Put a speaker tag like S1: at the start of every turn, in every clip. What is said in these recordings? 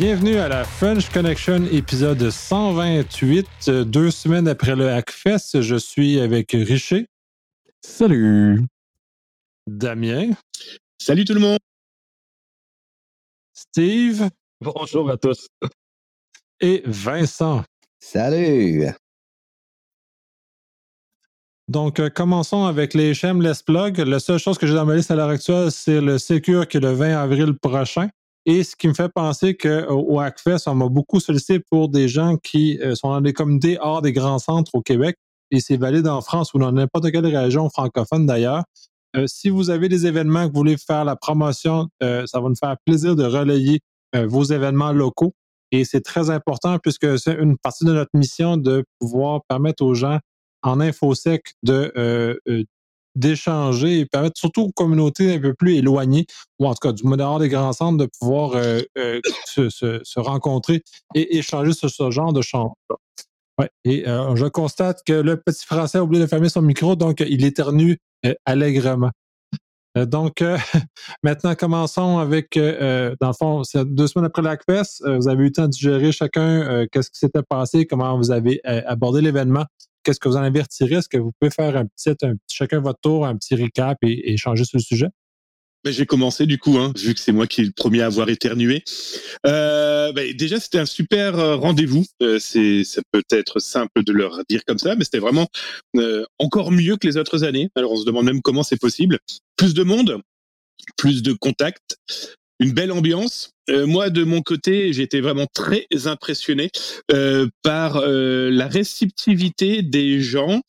S1: Bienvenue à la French Connection épisode 128. Deux semaines après le Hackfest, je suis avec Richer.
S2: Salut.
S1: Damien.
S3: Salut tout le monde.
S1: Steve.
S2: Bonjour à tous.
S1: Et Vincent.
S4: Salut.
S1: Donc, euh, commençons avec les shameless plugs. La seule chose que j'ai dans ma liste à l'heure actuelle, c'est le Secure qui est le 20 avril prochain. Et ce qui me fait penser qu'au Hackfest, on m'a beaucoup sollicité pour des gens qui euh, sont dans des communautés hors des grands centres au Québec. Et c'est valide en France ou dans n'importe quelle région francophone d'ailleurs. Euh, si vous avez des événements que vous voulez faire la promotion, ça va nous faire plaisir de relayer vos événements locaux. Et c'est très important puisque c'est une partie de notre mission de pouvoir permettre aux gens en infosec de euh, euh, d'échanger et permettre surtout aux communautés un peu plus éloignées, ou en tout cas du modèle des grands centres, de pouvoir euh, se, rencontrer et échanger sur ce genre de. Ouais. Et je constate que le petit Français a oublié de fermer son micro, donc il éternue allègrement. Donc, maintenant, commençons avec, dans le fond, deux semaines après l'ACFES. vous avez eu le temps de digérer chacun qu'est-ce qui s'était passé, comment vous avez abordé l'événement qu'est-ce que vous en avez? Est-ce que vous pouvez faire un petit, un, chacun votre tour, un petit recap et, échanger sur le sujet?
S3: Ben, j'ai commencé du coup, hein, vu que c'est moi qui est le premier à avoir éternué. Euh, ben, déjà, c'était un super euh, rendez-vous. Euh, c'est, ça peut être simple de leur dire comme ça, mais c'était vraiment encore mieux que les autres années. Alors, on se demande même comment c'est possible. Plus de monde, plus de contacts, une belle ambiance. Euh, moi, de mon côté, j'ai été vraiment très impressionné euh, par euh, la réceptivité des gens.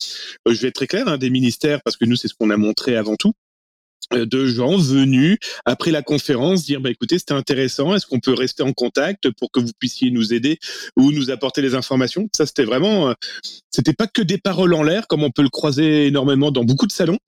S3: je vais être très clair, hein, des ministères, parce que nous, c'est ce qu'on a montré avant tout de gens venus après la conférence dire bah écoutez c'était intéressant est-ce qu'on peut rester en contact pour que vous puissiez nous aider ou nous apporter des informations? Ça c'était vraiment c'était pas que des paroles en l'air comme on peut le croiser énormément dans beaucoup de salons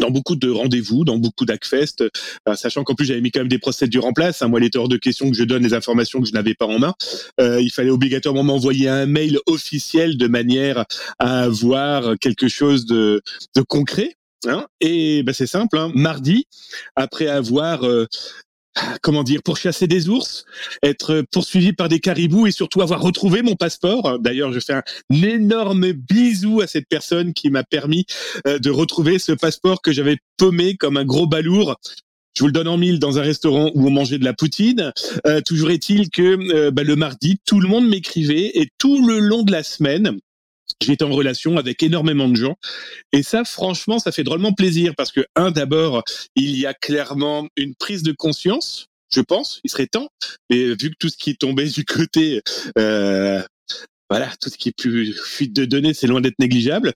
S3: dans beaucoup de rendez-vous, dans beaucoup d'ACFest, euh, sachant qu'en plus j'avais mis quand même des procédures en place. Hein. Moi, était hors de question que je donne les informations que je n'avais pas en main. Euh, il fallait obligatoirement m'envoyer un mail officiel de manière à avoir quelque chose de, de concret. Hein. Et ben, c'est simple, hein. mardi, après avoir euh, comment dire, pour chasser des ours, être poursuivi par des caribous et surtout avoir retrouvé mon passeport. D'ailleurs, je fais un énorme bisou à cette personne qui m'a permis euh, de retrouver ce passeport que j'avais paumé comme un gros balourd je vous le donne en mille dans un restaurant où on mangeait de la poutine. Euh, toujours est-il que euh, bah, le mardi, tout le monde m'écrivait et tout le long de la semaine, J'étais en relation avec énormément de gens. Et ça, franchement, ça fait drôlement plaisir parce que, un, d'abord, il y a clairement une prise de conscience, je pense, il serait temps. Et vu que tout ce qui est tombé du côté, euh, voilà, tout ce qui est plus fuite de données, c'est loin d'être négligeable.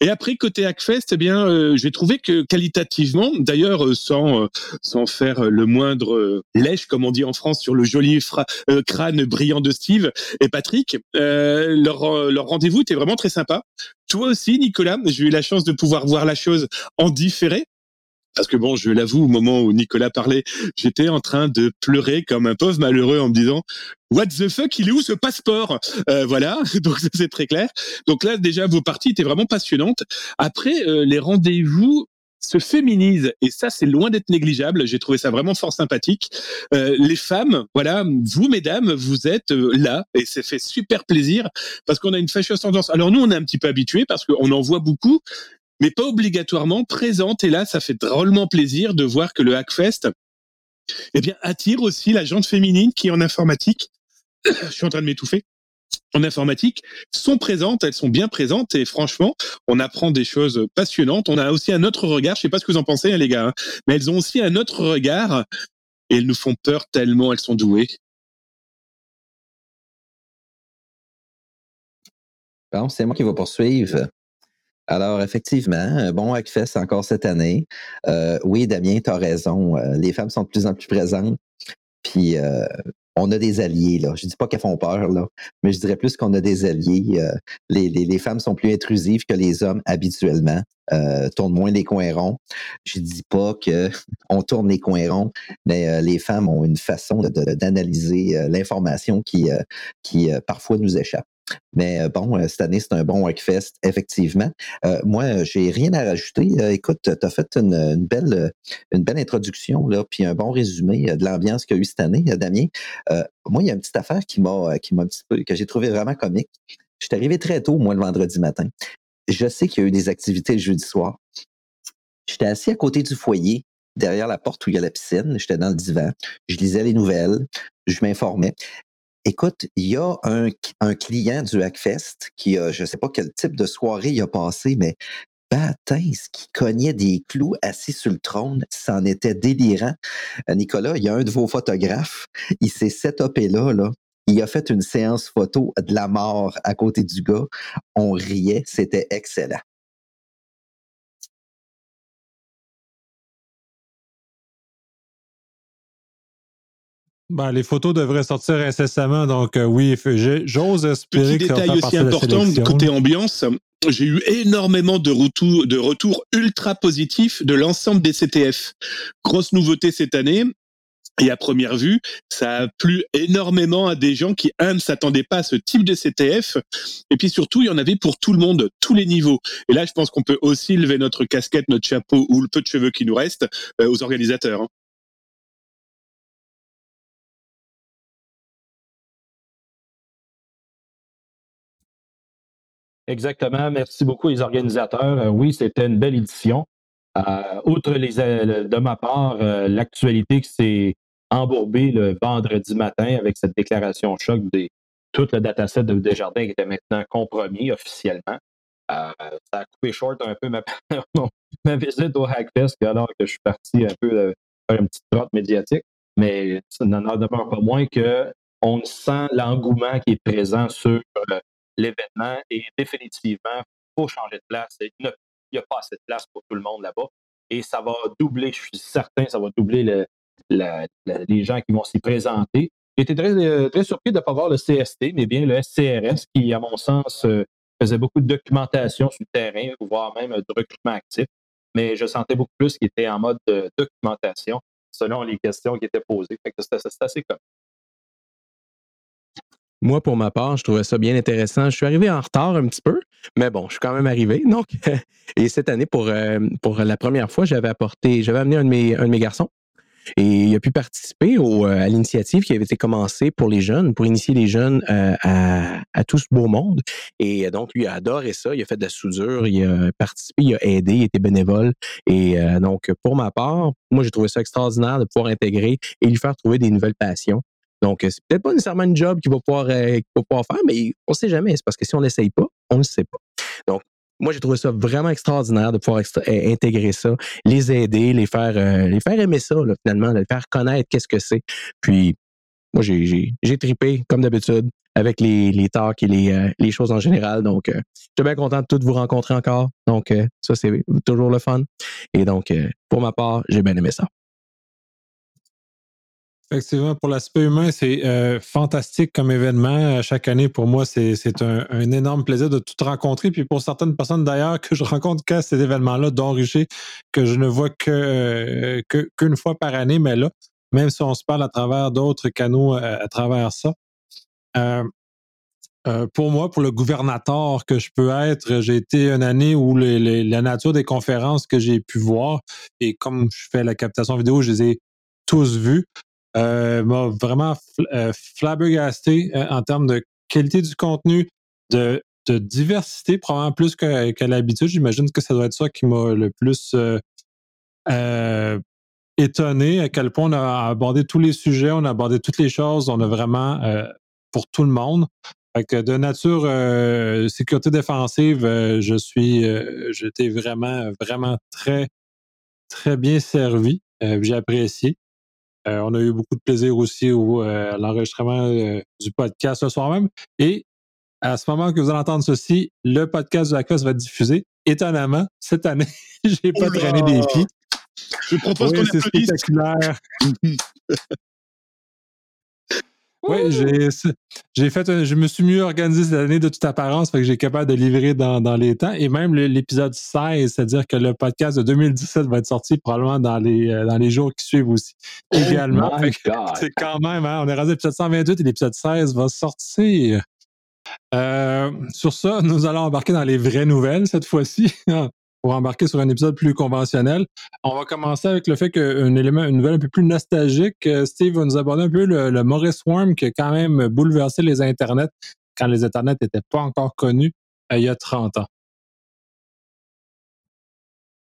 S3: Et après côté Hackfest, eh bien, euh, j'ai trouvé que qualitativement, d'ailleurs, euh, sans euh, sans faire le moindre lèche, comme on dit en France, sur le joli crâne brillant de Steve et Patrick, leur leur rendez-vous était vraiment très sympa. Toi aussi, Nicolas, j'ai eu la chance de pouvoir voir la chose en différé parce que bon, je l'avoue, au moment où Nicolas parlait, j'étais en train de pleurer comme un pauvre malheureux en me disant What the fuck, il est où ce passeport? Euh, Voilà, donc c'est très clair. Donc là, déjà, vos parties étaient vraiment passionnantes. Après, euh, les rendez-vous se féminisent et ça, c'est loin d'être négligeable. J'ai trouvé ça vraiment fort sympathique. Euh, les femmes, voilà, vous, mesdames, vous êtes là et ça fait super plaisir parce qu'on a une fâcheuse tendance. Alors nous, on est un petit peu habitués parce qu'on en voit beaucoup, mais pas obligatoirement présente. Et là, ça fait drôlement plaisir de voir que le Hackfest eh bien, attire aussi la gente féminine qui en informatique, je suis en train de m'étouffer, en informatique, sont présentes, elles sont bien présentes et franchement, on apprend des choses passionnantes. On a aussi un autre regard, je sais pas ce que vous en pensez, hein, les gars, hein, mais elles ont aussi un autre regard et elles nous font peur tellement elles sont douées.
S4: C'est moi qui vais poursuivre. Alors, effectivement, un bon Hackfest encore cette année. Euh, oui, Damien, tu as raison. Euh, les femmes sont de plus en plus présentes. Puis, euh, on a des alliés, là. Je dis pas qu'elles font peur, là, mais je dirais plus qu'on a des alliés. Les, femmes sont plus intrusives que les hommes habituellement, euh, tournent moins les coins ronds. Je dis pas que on tourne les coins ronds, mais les femmes ont une façon d'analyser l'information qui, qui parfois nous échappe. Mais bon, cette année, c'est un bon Hackfest, effectivement. moi, j'ai rien à rajouter. écoute, tu as fait une, belle, une belle introduction, là, puis un bon résumé de l'ambiance qu'il y a eu cette année, Damien. moi, il y a une petite affaire qui m'a qui m'a un petit peu, que j'ai trouvé vraiment comique. Je suis arrivé très tôt, moi, le vendredi matin. Je sais qu'il y a eu des activités le jeudi soir. J'étais assis à côté du foyer, derrière la porte où il y a la piscine. J'étais dans le divan. Je lisais les nouvelles. Je m'informais. Écoute, il y a un, client du Hackfest qui a, je ne sais pas quel type de soirée il a passé, mais bâtins qui cognait des clous assis sur le trône, c'en était délirant. Euh, Nicolas, il y a un de vos photographes, il s'est setupé là, là. Il a fait une séance photo de la mort à côté du gars. On riait, c'était excellent.
S1: Ben, les photos devraient sortir incessamment, donc euh, oui, j'ose espérer
S3: Petit détail aussi important côté ambiance, j'ai eu énormément de retours, de retours ultra positifs de l'ensemble des CTF. Grosse nouveauté cette année. Et à première vue, ça a plu énormément à des gens qui, un, ne s'attendaient pas à ce type de CTF. Et puis surtout, il y en avait pour tout le monde, tous les niveaux. Et là, je pense qu'on peut aussi lever notre casquette, notre chapeau ou le peu de cheveux qui nous reste euh, aux organisateurs. Hein.
S2: Exactement. Merci beaucoup les organisateurs. Euh, oui, c'était une belle édition. Euh, outre les, euh, de ma part, l'actualité qui s'est embourbée le vendredi matin avec cette déclaration choc des tout le dataset de Desjardins qui était maintenant compromis officiellement. ça a coupé short un peu ma, visite au Hackfest alors que je suis parti un peu faire une petite trotte médiatique. Mais ça n'en demeure pas moins qu'on sent l'engouement qui est présent sur l'événement et définitivement, il faut changer de place. Il n'y a pas assez de place pour tout le monde là-bas. Et ça va doubler, je suis certain, ça va doubler le, les gens qui vont s'y présenter. J'étais très, euh, très surpris de ne pas voir le CST, mais bien le SCRS, qui, à mon sens, euh, faisait beaucoup de documentation sur le terrain, voire même de recrutement actif. Mais je sentais beaucoup plus qu'il était en mode de documentation selon les questions qui étaient posées. C'était assez comme
S5: moi, pour ma part, je trouvais ça bien intéressant. Je suis arrivé en retard un petit peu, mais bon, je suis quand même arrivé. Donc, et cette année, pour, euh, pour la première fois, j'avais apporté, j'avais amené un de mes, garçons et il a pu participer euh, à l'initiative qui avait été commencée pour les jeunes, pour initier les jeunes euh, à, à, tout ce beau monde. Et donc, lui a adoré ça. Il a fait de la soudure, il a participé, il a aidé, il était bénévole. Et donc, pour ma part, moi, j'ai trouvé ça extraordinaire de pouvoir intégrer et lui faire trouver des nouvelles passions. Donc, c'est peut-être pas nécessairement une job qu'il va pouvoir, euh, pouvoir faire, mais on ne sait jamais. C'est parce que si on n'essaye pas, on ne sait pas. Donc, moi, j'ai trouvé ça vraiment extraordinaire de pouvoir euh, intégrer ça, les aider, les faire, euh, les faire aimer ça, finalement, de les faire connaître qu'est-ce que c'est. Puis, moi, j'ai tripé, comme d'habitude, avec les, les talks et les, choses en général. Donc, je suis bien content de tous vous rencontrer encore. Donc, ça, c'est toujours le fun. Et donc, pour ma part, j'ai bien aimé ça.
S1: Effectivement, pour l'aspect humain, c'est euh, fantastique comme événement. Chaque année, pour moi, c'est un, un, énorme plaisir de tout rencontrer. Puis pour certaines personnes d'ailleurs que je rencontre qu'à cet événement-là, dont Richer, que je ne vois euh, qu'une fois par année, mais là, même si on se parle à travers d'autres canaux euh, à, travers ça. pour moi, pour le gouvernateur que je peux être, j'ai été une année où la nature des conférences que j'ai pu voir, et comme je fais la captation vidéo, je les ai tous vus euh, m'a vraiment euh, flabbergasté euh, en termes de qualité du contenu, de, diversité, probablement plus que, l'habitude. J'imagine que ça doit être ça qui m'a le plus étonné, à quel point on a abordé tous les sujets, on a abordé toutes les choses, on a vraiment pour tout le monde. de nature sécurité défensive, je suis, j'étais vraiment, vraiment très, très bien servi. J'ai apprécié. Euh, on a eu beaucoup de plaisir aussi au, euh, à l'enregistrement euh, du podcast ce soir même. Et à ce moment que vous allez entendre ceci, le podcast de la classe va être diffusé. Étonnamment, cette année, j'ai pas traîné des pieds.
S3: Je propose oui, qu'on spectaculaire.
S1: Oui, j'ai fait je me suis mieux organisé cette année de toute apparence, fait que j'ai capable de livrer dans, dans les temps. Et même l'épisode 16, c'est-à-dire que le podcast de 2017 va être sorti probablement dans les, euh, dans les jours qui suivent aussi. Oh également. c'est quand même, hein, on est rendu à l'épisode 128 et l'épisode 16 va sortir. sur ça, nous allons embarquer dans les vraies nouvelles cette fois-ci. embarquer sur un épisode plus conventionnel. On va commencer avec le fait qu'un élément, une nouvelle un peu plus nostalgique. Steve va nous aborder un peu le, le Morris Worm qui a quand même bouleversé les internets quand les internets n'étaient pas encore connus il y a 30 ans.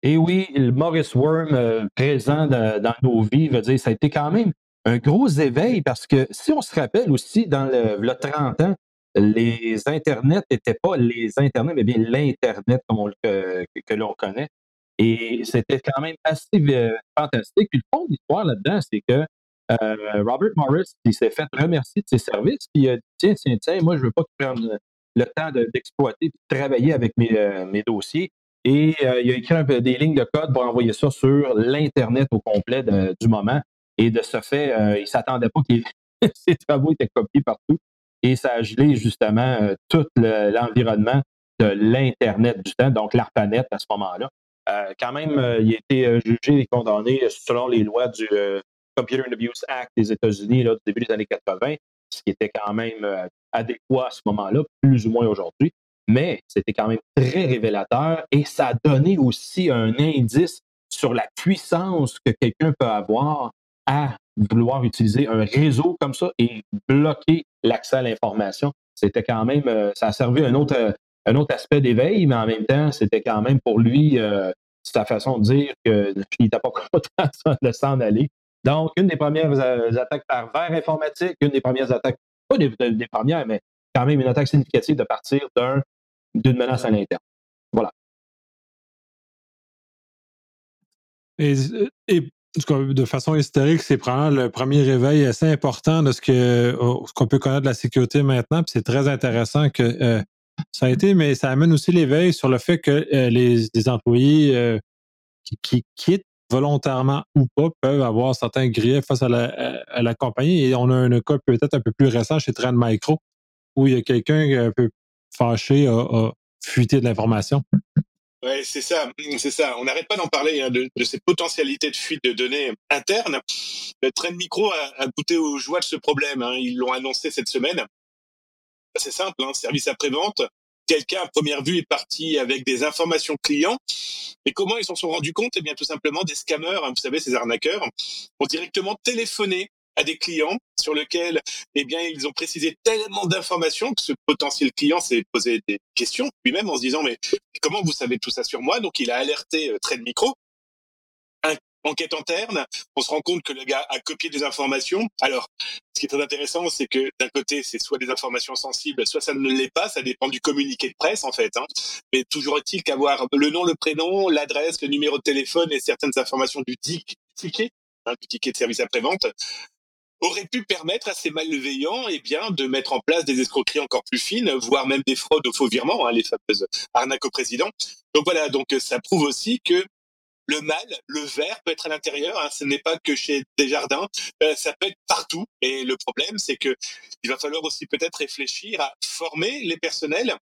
S2: Et oui, le Morris Worm euh, présent dans nos vies, ça a été quand même un gros éveil parce que si on se rappelle aussi, dans le, 30 ans, les Internets n'étaient pas les Internets, mais bien l'Internet comme que, l'on connaît. Et c'était quand même assez euh, fantastique. Puis le fond de l'histoire là-dedans, c'est que euh, Robert Morris, s'est fait remercier de ses services, puis il a dit Tiens, tiens, tiens, moi, je veux pas que tu prennes le temps d'exploiter et de travailler avec mes dossiers. Et euh, il a écrit un peu des lignes de code pour envoyer ça sur l'Internet au complet du moment. Et de ce fait, euh, il ne s'attendait pas que ses travaux étaient copiés partout. Et ça a gelé justement euh, tout l'environnement de l'Internet du temps, donc l'ARPANET à ce moment-là. quand même, il a été jugé et condamné selon les lois du Computer and Abuse Act des États-Unis du début des années 80, ce qui était quand même adéquat à ce moment-là, plus ou moins aujourd'hui mais c'était quand même très révélateur et ça a donné aussi un indice sur la puissance que quelqu'un peut avoir à vouloir utiliser un réseau comme ça et bloquer l'accès à l'information. C'était quand même, euh, ça a servi un autre, un autre aspect d'éveil, mais en même temps, c'était quand même pour lui euh, sa façon de dire qu'il n'était pas content de s'en aller. Donc, une des premières euh, attaques par verre informatique, une des premières attaques, pas des, premières, mais quand même une attaque significative de partir d'un d'une menace à l'interne. Voilà.
S1: Et, de façon historique, c'est probablement le premier réveil assez important de ce oh, qu'on peut connaître de la sécurité maintenant. C'est très intéressant que euh, ça a été, mais ça amène aussi l'éveil sur le fait que euh, les, employés euh, qui, quittent volontairement ou pas peuvent avoir certains griefs face à la, compagnie. Et on a un cas peut-être un peu plus récent chez Trend Micro, où il y a quelqu'un un peu fâché a, fuité de l'information.
S3: Oui, c'est ça, c'est ça. On n'arrête pas d'en parler hein, de, ces potentialités de fuite de données internes. Le Trend Micro a, goûté aux joies de ce problème. Hein. Ils l'ont annoncé cette semaine. C'est simple, hein, service après-vente. Quelqu'un à première vue est parti avec des informations clients. Mais comment ils s'en sont rendus compte? Eh bien, tout simplement, des scammers, vous savez, ces arnaqueurs, ont directement téléphoné à des clients sur lesquels, eh bien, ils ont précisé tellement d'informations que ce potentiel client s'est posé des questions lui-même en se disant, mais comment vous savez tout ça sur moi? Donc, il a alerté euh, Trade Micro. enquête interne, on se rend compte que le gars a copié des informations. Alors, ce qui est très intéressant, c'est que d'un côté, c'est soit des informations sensibles, soit ça ne l'est pas. Ça dépend du communiqué de presse, en fait. Hein. Mais toujours est-il qu'avoir le nom, le prénom, l'adresse, le numéro de téléphone et certaines informations du ticket, hein, du ticket de service après-vente, aurait pu permettre à ces malveillants eh bien, de mettre en place des escroqueries encore plus fines, voire même des fraudes aux faux virements, hein, les fameuses arnaques au président. Donc voilà, donc ça prouve aussi que le mal, le verre peut être à l'intérieur. Hein, ce n'est pas que chez Desjardins, euh, ça peut être partout. Et le problème, c'est que il va falloir aussi peut-être réfléchir à former les personnels.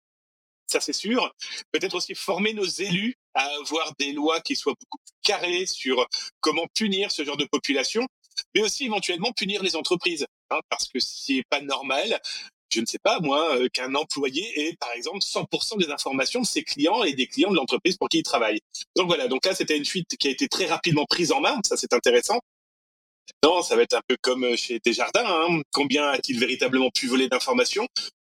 S3: Ça c'est sûr. Peut-être aussi former nos élus à avoir des lois qui soient beaucoup plus carrées sur comment punir ce genre de population mais aussi éventuellement punir les entreprises, hein, parce que c'est pas normal je ne sais pas moi, euh, qu'un employé ait par exemple 100% des informations de ses clients et des clients de l'entreprise pour qui il travaille. Donc voilà, donc là c'était une fuite qui a été très rapidement prise en main, ça c'est intéressant. Non, ça va être un peu comme chez Desjardins, hein. combien a-t-il véritablement pu voler d'informations?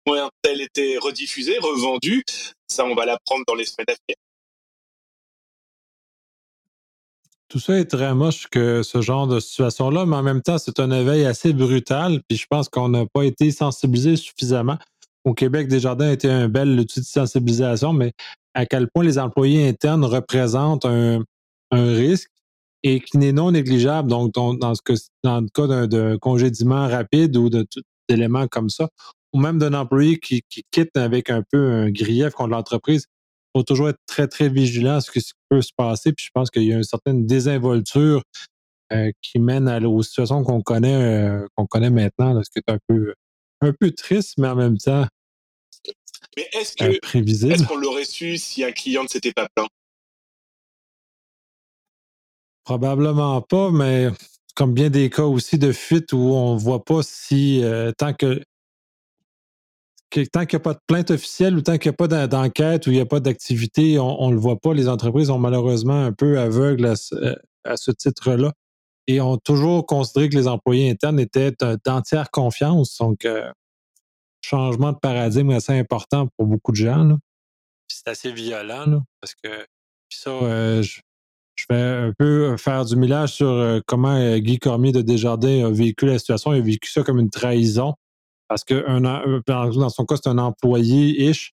S3: Combien tel été rediffusé, revendu Ça on va l'apprendre dans les semaines à venir.
S1: Tout ça est très moche que ce genre de situation-là, mais en même temps, c'est un éveil assez brutal. Puis je pense qu'on n'a pas été sensibilisé suffisamment. Au Québec, Desjardins été un bel outil de sensibilisation, mais à quel point les employés internes représentent un, risque et qui n'est non négligeable. Donc, dans, ce dans le cas d'un congédiement rapide ou d'éléments comme ça, ou même d'un employé qui, qui, quitte avec un peu un grief contre l'entreprise, faut toujours être très, très vigilant à ce qui peut se passer. Puis je pense qu'il y a une certaine désinvolture euh, qui mène à, aux situations qu'on connaît, euh, qu'on connaît maintenant, ce qui est un peu, un peu triste, mais en même temps
S3: mais est-ce que, prévisible. Est-ce qu'on l'aurait su si un client ne s'était pas plaint?
S1: Probablement pas, mais comme bien des cas aussi de fuite où on ne voit pas si, euh, tant que tant qu'il n'y a pas de plainte officielle ou tant qu'il n'y a pas d'enquête ou il n'y a pas d'activité, on ne le voit pas. Les entreprises sont malheureusement un peu aveugles à ce, titre-là et ont toujours considéré que les employés internes étaient d'entière confiance. Donc, euh, changement de paradigme assez important pour beaucoup de gens. C'est assez violent parce que ça, euh, je, vais un peu faire du millage sur euh, comment Guy Cormier de Desjardins a vécu la situation. Il a vécu ça comme une trahison parce que euh, dans son cas, c'est un employé-ish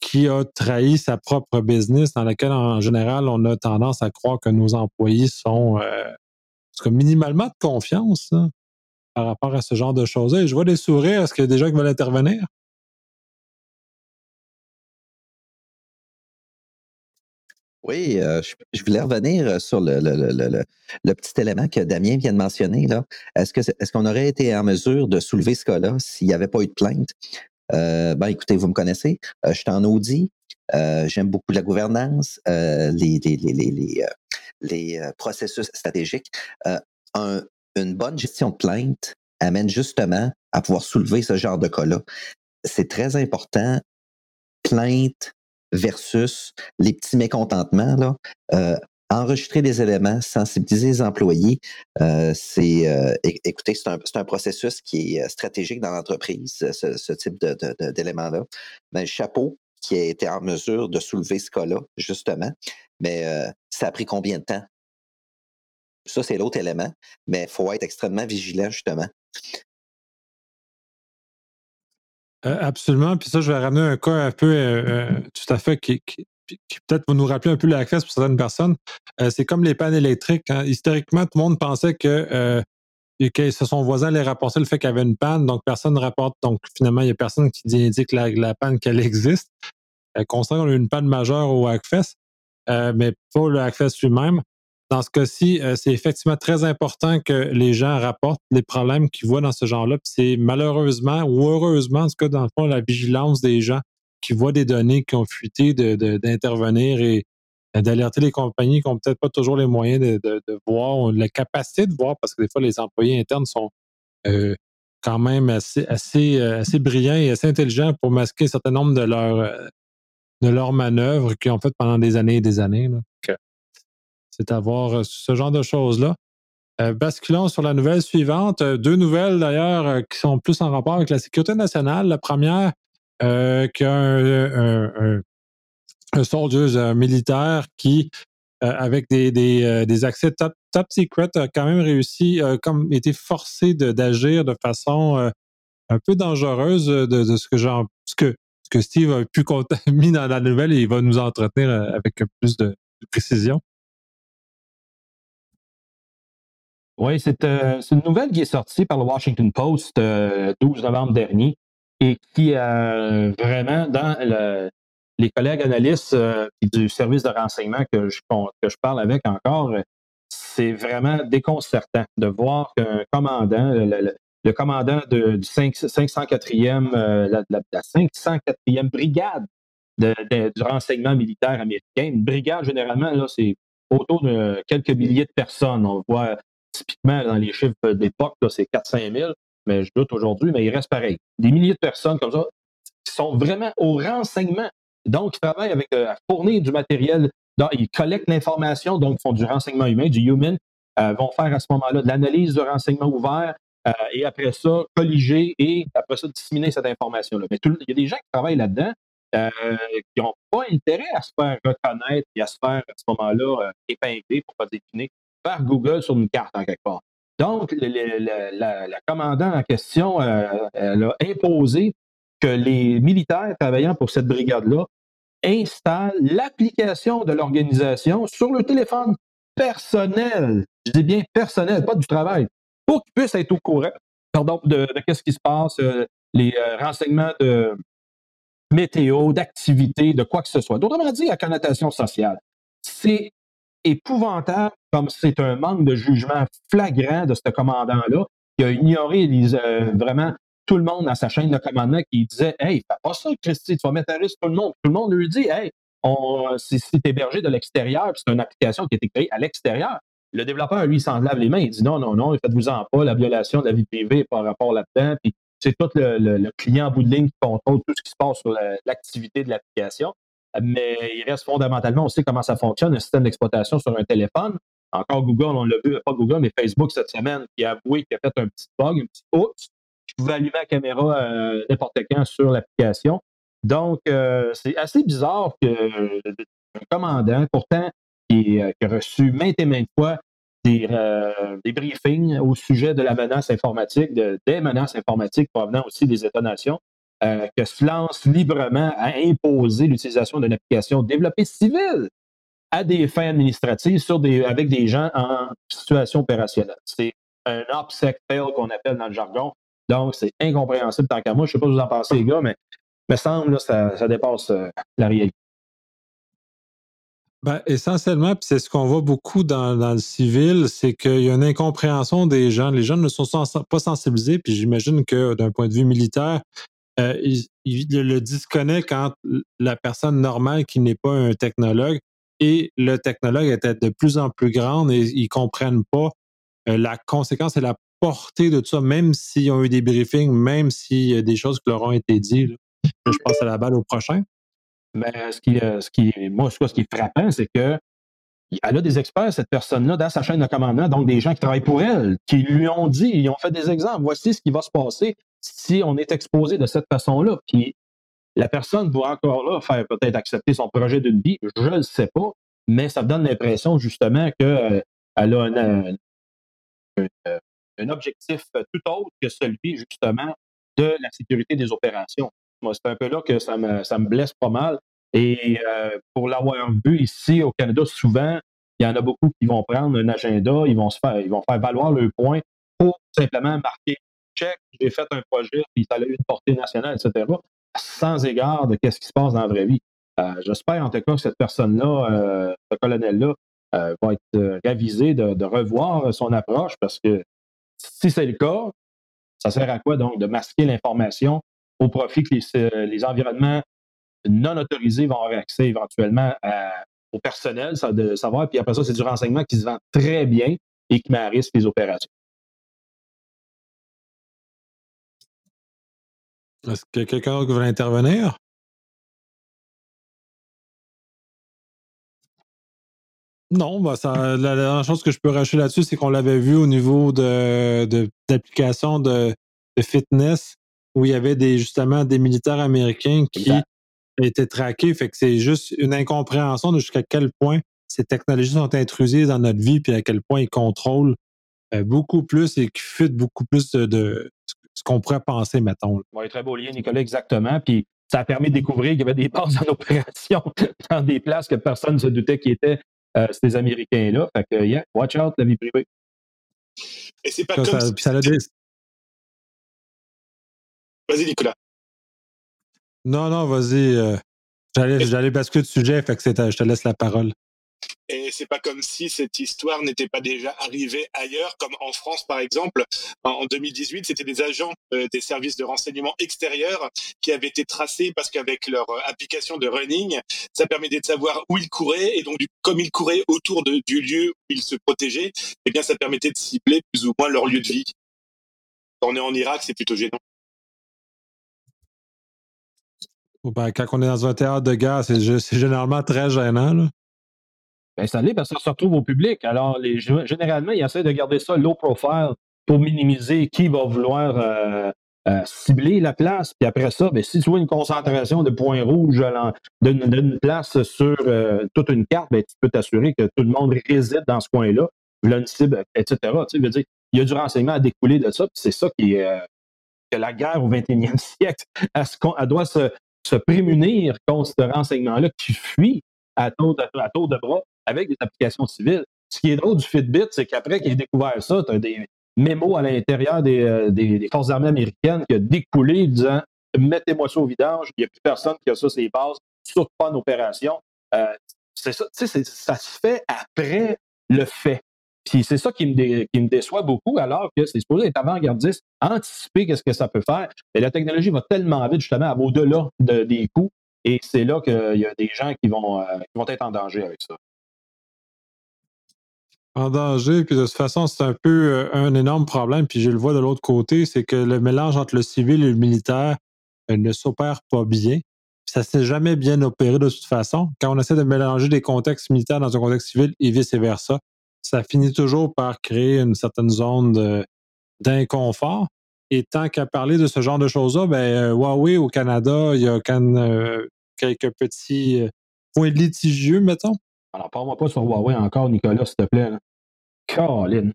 S1: qui a trahi sa propre business, dans laquelle, en général, on a tendance à croire que nos employés sont euh, minimalement de confiance par rapport à ce genre de choses-là. Et je vois des sourires. Est-ce qu'il y a des gens qui veulent intervenir?
S4: Oui, euh, je, voulais revenir euh, sur le, petit élément que Damien vient de mentionner. Est-ce, qu'on aurait été en mesure de soulever ce cas-là s'il n'y avait pas eu de plainte? Euh, ben, écoutez, vous me connaissez, je suis en audit, j'aime beaucoup la gouvernance, les, les, processus stratégiques. une bonne gestion de plainte amène justement à pouvoir soulever ce genre de cas-là. C'est très important. Plainte, versus les petits mécontentements. Euh, enregistrer les éléments, sensibiliser les employés, euh, c'est euh, écoutez, c'est un, processus qui est stratégique dans l'entreprise, ce, type d'éléments-là. Ben, chapeau qui a été en mesure de soulever ce cas-là, justement. Mais ça a pris combien de temps? Ça, c'est l'autre élément, mais il faut être extrêmement vigilant, justement.
S1: Euh, absolument. Puis ça, je vais ramener un cas un peu euh, euh, tout à fait qui, peut-être va nous rappeler un peu la classe pour certaines personnes. c'est comme les pannes électriques. Hein. Historiquement, tout le monde pensait que, que son voisin allait rapporter le fait qu'il y avait une panne, donc personne ne rapporte. Donc finalement, il n'y a personne qui indique la, la panne qu'elle existe. constant qu'on a une panne majeure au Hackfest, mais pas le Hackfest lui-même dans ce cas-ci, euh, c'est effectivement très important que les gens rapportent les problèmes qu'ils voient dans ce genre-là. c'est malheureusement ou heureusement, en tout cas, dans le fond, la vigilance des gens qui voient des données qui ont fuité d'intervenir et euh, d'alerter les compagnies qui n'ont peut-être pas toujours les moyens de, voir, la capacité de voir, parce que des fois, les employés internes sont euh, quand même assez, assez, assez brillants et assez intelligents pour masquer un certain nombre de leurs de leurs manœuvres qu'ils ont faites pendant des années et des années c'est avoir euh, ce genre de choses-là. Euh, basculons sur la nouvelle suivante. Euh, deux nouvelles d'ailleurs qui sont plus en rapport avec la sécurité nationale. La première, qu'un un, soldier militaire qui, avec des, des, accès top, top, secret, a quand même réussi, comme été forcé d'agir de, façon un peu dangereuse de, ce que Steve a pu mis dans la nouvelle et il va nous entretenir avec plus de précision.
S2: Oui, euh, c'est une nouvelle qui est sortie par le Washington Post le euh, 12 novembre dernier et qui a vraiment, dans les collègues analystes euh, du service de renseignement que je, que je parle avec encore, c'est vraiment déconcertant de voir qu'un commandant, le, commandant de, du 504e, la, la, 504e brigade de, du renseignement militaire américain, une brigade généralement, là, c'est autour de quelques milliers de personnes. On voit typiquement, dans les chiffres d'époque, c'est 4-5 000, mais je doute aujourd'hui, mais il reste pareil. Des milliers de personnes comme ça qui sont vraiment au renseignement. Donc, ils travaillent avec, euh, à fournir du matériel. ils collectent l'information, donc font du renseignement humain, du human, euh, vont faire à ce moment-là de l'analyse de renseignement ouvert, euh, et après ça, colliger et après ça, disséminer cette information-là. Mais il y a des gens qui travaillent là-dedans qui n'ont pas intérêt à se faire reconnaître et à se faire à ce moment-là épingler pour pas définir par Google sur une carte en quelque part. Donc, la, commandante en question, euh, elle a imposé que les militaires travaillant pour cette brigade-là installent l'application de l'organisation sur le téléphone personnel. Je dis bien personnel, pas du travail, pour qu'ils puissent être au courant pardon, de, ce qui se passe, euh, les euh, renseignements de météo, d'activité, de quoi que ce soit. D'autrement dit, la connotation sociale. C'est épouvantable comme c'est un manque de jugement flagrant de ce commandant-là qui a ignoré euh, vraiment tout le monde dans sa chaîne de commandement qui disait Hey, fais pas ça, Christy, tu vas mettre à risque tout le monde. Tout le monde lui dit Hey, c'est hébergé de l'extérieur, c'est une application qui a été créée à l'extérieur. Le développeur, lui, s'en lave les mains. Il dit non, non, non, faites-vous-en pas, la violation de la vie privée par rapport là-dedans. Puis c'est tout le, client en bout de ligne qui contrôle tout ce qui se passe sur l'activité de l'application. Mais il reste fondamentalement, on sait comment ça fonctionne, un système d'exploitation sur un téléphone. Encore Google, on l'a vu, pas Google, mais Facebook cette semaine, qui a avoué qu'il a fait un petit bug, un petit oups, qui pouvait allumer la caméra euh, n'importe quand sur l'application. Donc, euh, c'est assez bizarre que un commandant, pourtant, qui, euh, a reçu maintes et maintes fois des, des, briefings au sujet de la menace informatique, de, des menaces informatiques provenant aussi des États-nations, que se lance librement à imposer l'utilisation d'une application développée civile à des fins administratives sur des, avec des gens en situation opérationnelle. C'est un OPSEC fail qu'on appelle dans le jargon. Donc, c'est incompréhensible tant qu'à moi. Je ne sais pas que vous en pensez, les gars, mais me semble que ça, ça, dépasse euh, la réalité.
S1: Ben, essentiellement, puis c'est ce qu'on voit beaucoup dans, dans le civil, c'est qu'il y a une incompréhension des gens. Les gens ne sont pas sensibilisés, puis j'imagine que d'un point de vue militaire, euh, il, il, le disconnect entre la personne normale qui n'est pas un technologue et le technologue était de plus en plus grand et ils comprennent pas euh, la conséquence et la portée de tout ça, même s'ils ont eu des briefings, même s'il y a des choses qui leur ont été dites. Je passe à la balle au prochain.
S2: Mais ce qui, euh, ce qui, moi, ce qui est frappant, c'est que elle a des experts, cette personne-là, dans sa chaîne de commandement, donc des gens qui travaillent pour elle, qui lui ont dit, ils ont fait des exemples. Voici ce qui va se passer si on est exposé de cette façon-là. La personne va encore là faire peut-être accepter son projet d'une vie, je ne le sais pas, mais ça me donne l'impression justement qu'elle euh, a un, objectif tout autre que celui justement de la sécurité des opérations. Moi, c'est un peu là que ça me, ça me blesse pas mal. Et euh, pour l'avoir vu ici au Canada, souvent, il y en a beaucoup qui vont prendre un agenda, ils vont se faire, ils vont faire valoir le point pour simplement marquer check, j'ai fait un projet, puis ça a eu une portée nationale, etc sans égard de ce qui se passe dans la vraie vie. Euh, j'espère en tout cas que cette personne-là, euh, ce colonel-là, euh, va être ravisé de, revoir son approche parce que si c'est le cas, ça sert à quoi donc de masquer l'information au profit que les, environnements non autorisés vont avoir accès éventuellement au personnel, de savoir, puis après ça, c'est du renseignement qui se vend très bien et qui met à risque les opérations.
S1: Est-ce que quelqu'un d'autre veut intervenir? Non, bah ça, la, dernière chose que je peux racheter là-dessus, c'est qu'on l'avait vu au niveau de, d'application de, fitness où il y avait des, justement des militaires américains qui étaient traqués. Fait que c'est juste une incompréhension de jusqu'à quel point ces technologies sont intrusives dans notre vie, puis à quel point ils contrôlent euh, beaucoup plus et qui futent beaucoup plus de, ce qu'on pourrait penser, mettons.
S2: Oui, très beau lien, Nicolas, exactement. Puis ça a permis de découvrir qu'il y avait des bases en opération dans des places que personne ne se doutait qui étaient euh, ces Américains-là. Fait que, yeah, watch out, la vie privée.
S3: Et c'est pas comme ça, ça Vas-y, Nicolas.
S1: Non, non, vas-y. Euh, j'allais, j'allais basculer de sujet, fait que je te laisse la parole.
S3: Et c'est pas comme si cette histoire n'était pas déjà arrivée ailleurs, comme en France par exemple. En 2018, c'était des agents euh, des services de renseignement extérieurs qui avaient été tracés parce qu'avec leur euh, application de running, ça permettait de savoir où ils couraient et donc comme ils couraient autour de, du lieu où ils se protégeaient, eh bien ça permettait de cibler plus ou moins leur lieu de vie. Quand on est en Irak, c'est plutôt gênant.
S1: Ben, quand on est dans un théâtre de guerre, c'est généralement très gênant. Là.
S2: Ça l'est parce que ça se retrouve au public. Alors, les, généralement, ils essaient de garder ça low profile pour minimiser qui va vouloir euh, euh, cibler la place. Puis après ça, ben, si tu vois une concentration de points rouges d'une place sur euh, toute une carte, ben, tu peux t'assurer que tout le monde réside dans ce coin-là, là une cible, etc. Tu veux dire, il y a du renseignement à découler de ça. C'est ça qui est que la guerre au 21e siècle, elle, doit se, se prémunir contre ce renseignement-là qui fuit à tour, de, à tour de bras avec des applications civiles. Ce qui est drôle du Fitbit, c'est qu'après qu'il ait découvert ça, tu as des mémos à l'intérieur euh, des, forces armées américaines qui a découlé disant mettez-moi ça au vidange, il n'y a plus personne qui a ça sur les bases, surtout pas en opération. Euh, c'est ça, ça se fait après le fait. Puis c'est ça qui me, déçoit beaucoup, alors que c'est supposé être avant-gardiste, anticiper qu'est-ce que ça peut faire. Et la technologie va tellement vite, justement, au-delà des coûts. Et c'est là qu'il y a des gens qui vont, euh, qui vont être en danger avec ça.
S1: En danger. Puis de toute façon, c'est un peu euh, un énorme problème. Puis je le vois de l'autre côté, c'est que le mélange entre le civil et le militaire euh, ne s'opère pas bien. Ça s'est jamais bien opéré de toute façon. Quand on essaie de mélanger des contextes militaires dans un contexte civil et vice-versa, ça finit toujours par créer une certaine zone d'inconfort. Et tant qu'à parler de ce genre de choses-là, ben, euh, Huawei au Canada, il y a quand quelques petits points litigieux, mettons.
S2: Alors, parle-moi pas sur Huawei encore, Nicolas, s'il te plaît. Caroline.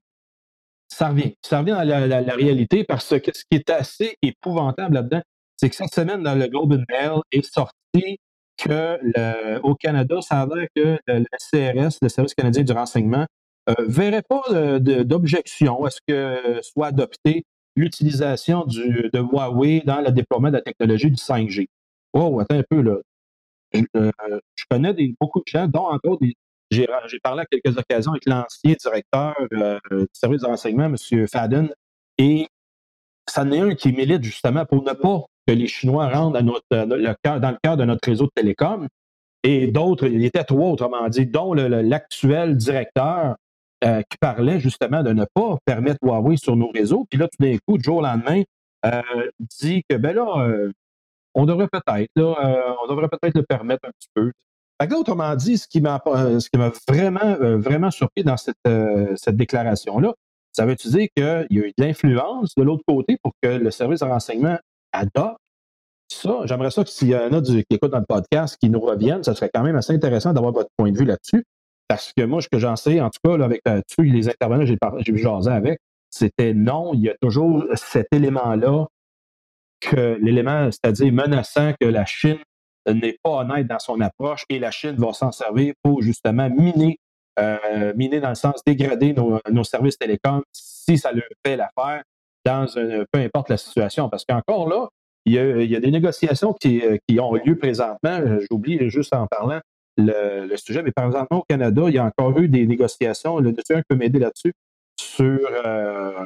S2: Ça revient. Ça revient à la, réalité parce que ce qui est assez épouvantable là-dedans, c'est que cette semaine, dans le Globe and Mail, est sorti que le, au Canada, ça a l'air que le CRS, le Service canadien du renseignement, ne euh, verrait pas d'objection à ce que soit adopté l'utilisation de Huawei dans le déploiement de la technologie du 5G. Oh, attends un peu, là. Euh, je, connais des, beaucoup de gens, dont encore j'ai, parlé à quelques occasions avec l'ancien directeur euh, du service de renseignement, M. Fadden, et ça en est un qui milite justement pour ne pas que les Chinois rentrent dans, dans le cœur de notre réseau de télécom. Et d'autres, il était trois, autrement dit, dont l'actuel directeur euh, qui parlait justement de ne pas permettre Huawei sur nos réseaux. Puis là, tout d'un coup, du jour au lendemain, dit que ben là, on devrait peut-être, là, euh, on devrait peut-être le permettre un petit peu. Fait autrement dit, ce qui m'a, euh, vraiment, euh, vraiment surpris dans cette, déclaration-là, ça veut dire qu'il y a eu de l'influence de l'autre côté pour que le service de renseignement adopte ça? J'aimerais ça que s'il y en a qui écoutent dans le podcast qui nous reviennent, ça serait quand même assez intéressant d'avoir votre point de vue là-dessus. Parce que moi, ce que j'en sais, en tout cas, là, avec les intervenants j'ai, j'ai vu jaser avec, c'était non, il y a toujours cet élément-là que l'élément, c'est-à-dire menaçant que la Chine n'est pas honnête dans son approche et la Chine va s'en servir pour justement miner, euh, miner dans le sens dégrader nos, services télécoms si ça leur fait l'affaire dans peu importe la situation. Parce qu'encore là, il y, a, des négociations qui, ont lieu présentement. J'oublie juste en parlant le, sujet, mais par exemple, au Canada, il y a encore eu des négociations. Le un peut m'aider là-dessus sur euh,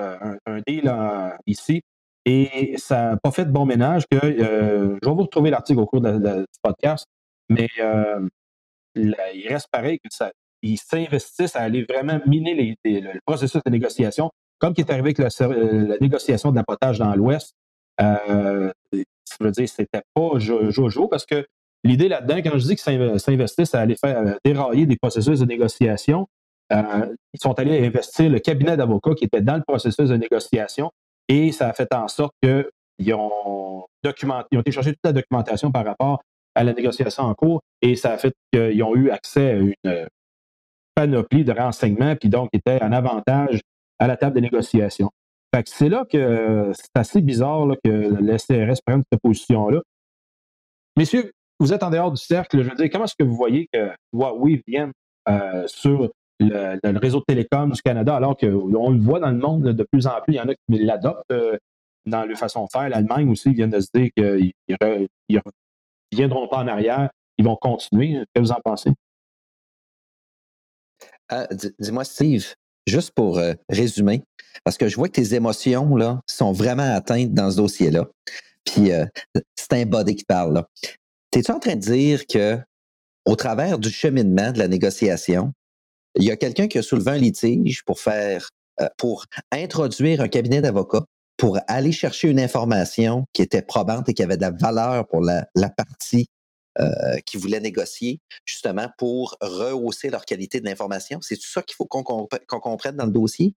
S2: un, deal ici et ça n'a pas fait de bon ménage que euh, je vais vous retrouver l'article au cours du podcast, mais euh, il reste pareil que ça. Ils s'investissent à aller vraiment miner le processus de négociation, comme qui est arrivé avec euh, la, négociation de l'apotage dans l'Ouest. Je veux dire, c'était pas jojo parce que l'idée là-dedans, quand je dis qu'ils s'investissent à aller faire dérailler des processus de négociation, ils sont allés investir le cabinet d'avocats qui était dans le processus de négociation et ça a fait en sorte qu'ils ont, documenté, ont chercher toute la documentation par rapport à la négociation en cours et ça a fait qu'ils ont eu accès à une panoplie de renseignements, puis donc étaient en avantage à la table des négociations. C'est là que c'est assez bizarre que le SCRS prenne cette position-là. Messieurs, vous êtes en dehors du cercle. Je veux dire, comment est-ce que vous voyez que Huawei vienne euh, sur le, réseau de télécom du Canada, alors qu'on le voit dans le monde de plus en plus, il y en a qui l'adoptent euh, dans leur façon de faire. L'Allemagne aussi vient de se dire qu'ils ne viendront pas en arrière, ils vont continuer. Qu'est-ce que vous en pensez?
S4: Ah, dis-moi, Steve, juste pour euh, résumer, parce que je vois que tes émotions là, sont vraiment atteintes dans ce dossier-là. Puis euh, c'est un body qui parle. Es-tu en train de dire que au travers du cheminement de la négociation, il y a quelqu'un qui a soulevé un litige pour faire, euh, pour introduire un cabinet d'avocats pour aller chercher une information qui était probante et qui avait de la valeur pour la, partie euh, qui voulait négocier, justement pour rehausser leur qualité de l'information. C'est ça qu'il faut qu'on comprenne dans le dossier?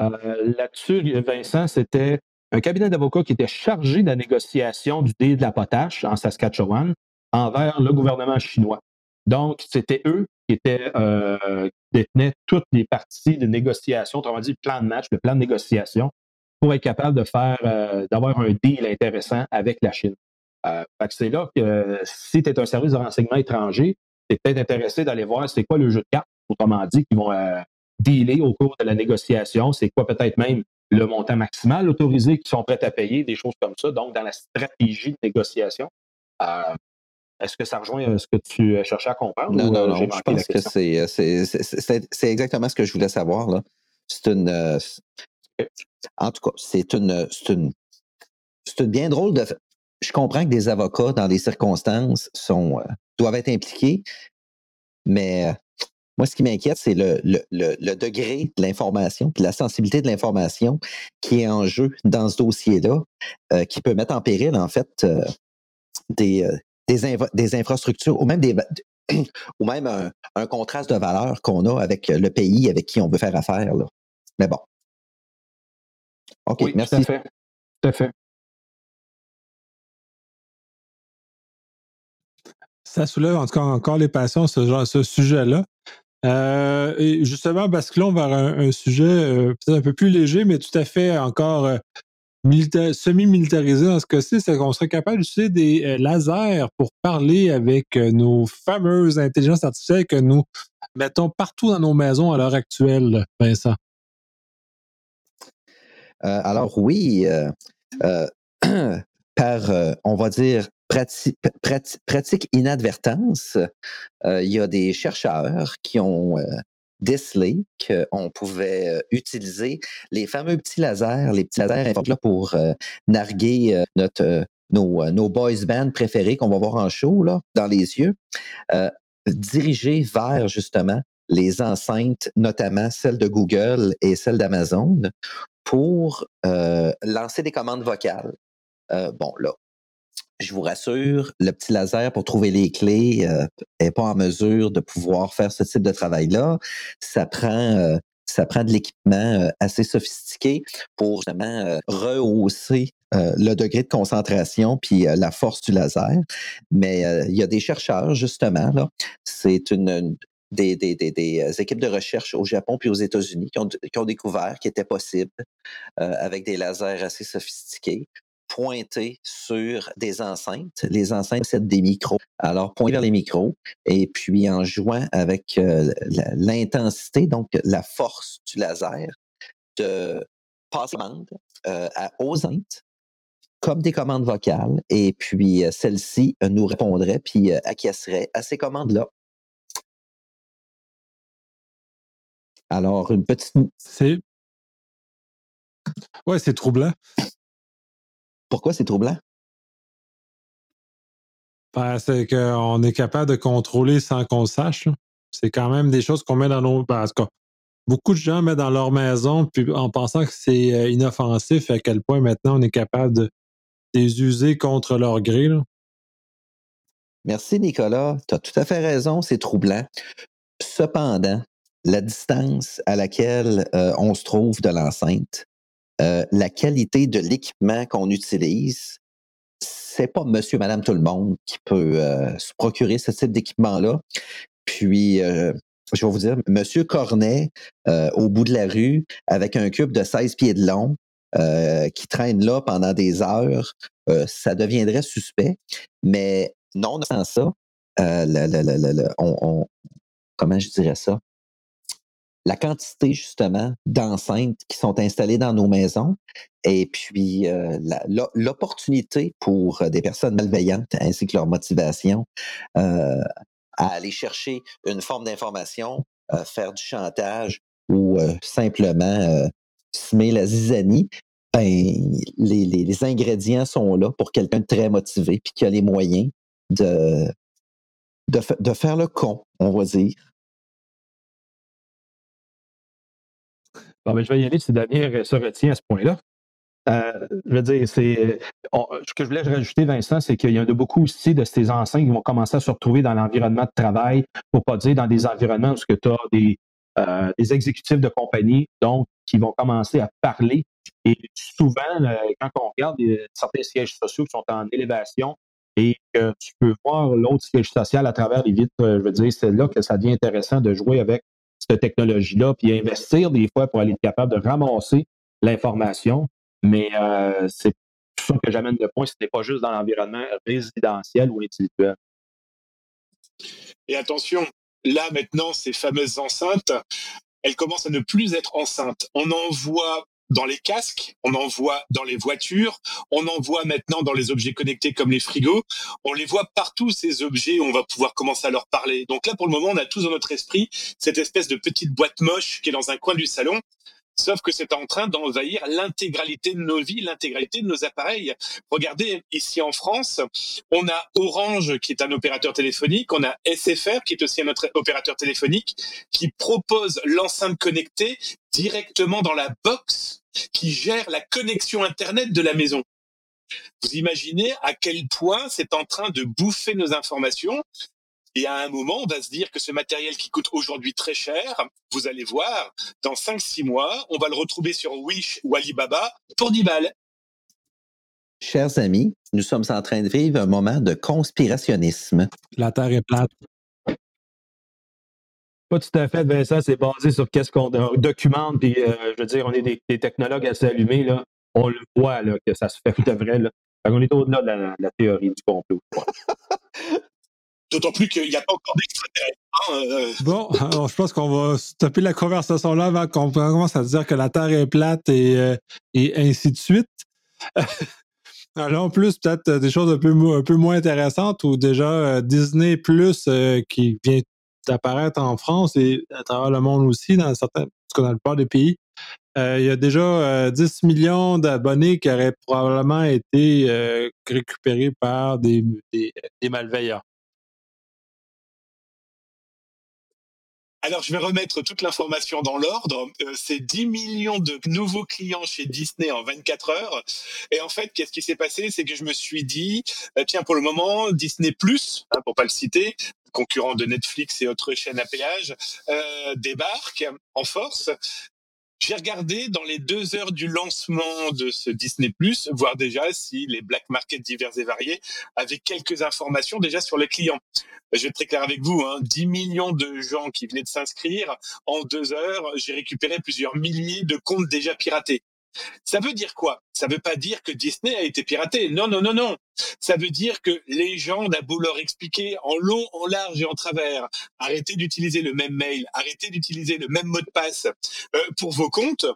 S2: Euh, là-dessus, Vincent, c'était un cabinet d'avocats qui était chargé de la négociation du dé de la potache en Saskatchewan envers le gouvernement chinois. Donc, c'était eux qui étaient, euh, détenaient toutes les parties de négociation, autrement dit, le plan de match, le plan de négociation, pour être capable de faire, euh, d'avoir un deal intéressant avec la Chine. Euh, c'est là que si tu es un service de renseignement étranger, tu es peut-être intéressé d'aller voir c'est quoi le jeu de cartes, autrement dit, qui vont dealer au cours de la négociation, c'est quoi peut-être même le montant maximal autorisé qu'ils sont prêts à payer, des choses comme ça. Donc, dans la stratégie de négociation, est-ce que ça rejoint euh, ce que tu euh, cherchais à comprendre?
S4: Non, non, euh, non. Je pense que c'est exactement ce que je voulais savoir. Là. C'est une. en tout cas, c'est une, une. C'est bien drôle de. Je comprends que des avocats, dans des circonstances, sont, doivent être impliqués, mais moi, ce qui m'inquiète, c'est le, le, degré de l'information, la sensibilité de l'information qui est en jeu dans ce dossier-là, euh, qui peut mettre en péril, en fait, euh, des, des, infrastructures ou même des ou même un, contraste de valeur qu'on a avec le pays avec qui on veut faire affaire. Là. Mais bon.
S2: OK, merci. Tout à fait. Tout à fait.
S1: Ça soulève en tout cas encore les passions, ce, genre, ce sujet-là. Euh, et justement, basculons vers un, un sujet euh, peut-être un peu plus léger, mais tout à fait encore euh, semi-militarisé dans ce cas-ci, c'est qu'on serait capable d'utiliser des lasers pour parler avec nos fameuses intelligences artificielles que nous mettons partout dans nos maisons à l'heure actuelle, Vincent.
S4: alors oui, par, on va dire, pratique inadvertance, euh, il y a des chercheurs qui ont euh, décelé qu'on pouvait euh, utiliser les fameux petits lasers, les petits lasers là pour narguer notre, nos, nos boys bands préférés qu'on va voir en show là, dans les yeux, dirigés vers justement les enceintes, notamment celles de Google et celles d'Amazon, pour lancer des commandes vocales. bon, là, je vous rassure, le petit laser pour trouver les clés n'est euh, pas en mesure de pouvoir faire ce type de travail-là. Ça prend, euh, ça prend de l'équipement euh, assez sophistiqué pour justement rehausser le degré de concentration puis la force du laser. Mais il y a des chercheurs, justement, là. C'est une, des, équipes de recherche au Japon puis aux États-Unis qui ont, qui ont découvert qu'il était possible, avec des lasers assez sophistiqués, pointer sur des enceintes. Les enceintes, c'est des micros. Alors, pointer vers les micros et puis en jouant avec euh, l'intensité, donc la force du laser, de passer commande euh, à, aux comme des commandes vocales et puis euh, celle-ci nous répondrait puis acquiescerait à ces commandes-là. Alors, une petite...
S1: C'est... Ouais, c'est troublant.
S4: Pourquoi c'est troublant?
S1: Ben, c'est qu'on est capable de contrôler sans qu'on sache. C'est quand même des choses qu'on met dans nos. Ben, beaucoup de gens mettent dans leur maison puis en pensant que c'est euh, inoffensif, à quel point maintenant on est capable de les user contre leur gré.
S4: Merci Nicolas, tu as tout à fait raison, c'est troublant. Cependant, la distance à laquelle euh, on se trouve de l'enceinte euh, la qualité de l'équipement qu'on utilise, c'est pas monsieur, madame, tout le monde qui peut euh, se procurer ce type d'équipement-là. Puis, euh, je vais vous dire, monsieur Cornet, au bout de la rue, avec un cube de 16 pieds de long, qui traîne là pendant des heures, ça deviendrait suspect. Mais non, sans ça, on, comment je dirais ça? La quantité justement d'enceintes qui sont installées dans nos maisons et puis euh, l'opportunité pour euh, des personnes malveillantes ainsi que leur motivation euh, à aller chercher une forme d'information, faire du chantage ou simplement semer la zizanie, ben, les, les, ingrédients sont là pour quelqu'un de très motivé puis qui a les moyens de, de, de faire le con, on va dire,
S2: Ben, je vais y aller si Damien se retient à ce point-là. Euh, je veux dire, c'est. Ce que je voulais rajouter, Vincent, c'est qu'il y en a beaucoup aussi de ces enceintes qui vont commencer à se retrouver dans l'environnement de travail, pour pas dire dans des environnements où tu as des, euh, des exécutifs de compagnie, donc, qui vont commencer à parler. Et souvent, quand on regarde certains sièges sociaux qui sont en élévation et que tu peux voir l'autre siège social à travers les vitres, je veux dire, c'est là que ça devient intéressant de jouer avec cette technologie-là, puis investir des fois pour aller être capable de ramasser l'information. Mais euh, c'est ça que j'amène le point, ce n'est pas juste dans l'environnement résidentiel ou individuel.
S3: Et attention, là maintenant, ces fameuses enceintes, elles commencent à ne plus être enceintes. On en voit dans les casques, on en voit dans les voitures, on en voit maintenant dans les objets connectés comme les frigos. On les voit partout, ces objets, on va pouvoir commencer à leur parler. Donc là, pour le moment, on a tous dans notre esprit cette espèce de petite boîte moche qui est dans un coin du salon. sauf que c'est en train d'envahir l'intégralité de nos vies, l'intégralité de nos appareils. Regardez, ici en France, on a Orange qui est un opérateur téléphonique, on a SFR qui est aussi un autre opérateur téléphonique qui propose l'enceinte connectée directement dans la box qui gère la connexion Internet de la maison. Vous imaginez à quel point c'est en train de bouffer nos informations et à un moment, on va se dire que ce matériel qui coûte aujourd'hui très cher, vous allez voir, dans 5-6 mois, on va le retrouver sur Wish ou Alibaba pour 10 balles.
S4: Chers amis, nous sommes en train de vivre un moment de conspirationnisme.
S1: La Terre est plate.
S2: Pas tout à fait, Vincent, c'est basé sur qu'est-ce qu'on documente, puis euh, je veux dire, on est des, technologues assez allumés, là. On le voit, là, que ça se fait de vrai, là. On est au-delà de la, théorie du complot.
S3: D'autant plus qu'il n'y a pas encore d'extraterrestres. Hein,
S1: euh. Bon, alors je pense qu'on va stopper la conversation là avant qu'on commence à dire que la Terre est plate et, euh, et ainsi de suite. Alors, en plus, peut-être des choses un peu, un peu moins intéressantes ou déjà Disney Plus qui vient d'apparaître en France et à travers le monde aussi, dans certains, dans le plupart des pays. il y a déjà 10 millions d'abonnés qui auraient probablement été récupérés par des, des malveillants.
S3: Alors, je vais remettre toute l'information dans l'ordre. Euh, c'est 10 millions de nouveaux clients chez Disney en 24 heures. Et en fait, qu'est-ce qui s'est passé? C'est que je me suis dit, euh, tiens, pour le moment, Disney Plus, hein, pour pas le citer, concurrent de Netflix et autres chaînes à péage, euh, débarque en force. J'ai regardé dans les deux heures du lancement de ce Disney Plus, voir déjà si les black markets divers et variés avaient quelques informations déjà sur les clients. Je vais être très clair avec vous, hein, 10 millions de gens qui venaient de s'inscrire. En deux heures, j'ai récupéré plusieurs milliers de comptes déjà piratés. Ça veut dire quoi? Ça veut pas dire que Disney a été piraté. Non, non, non, non. Ça veut dire que les gens, on beau leur expliquer en long, en large et en travers, arrêtez d'utiliser le même mail, arrêtez d'utiliser le même mot de passe euh, pour vos comptes.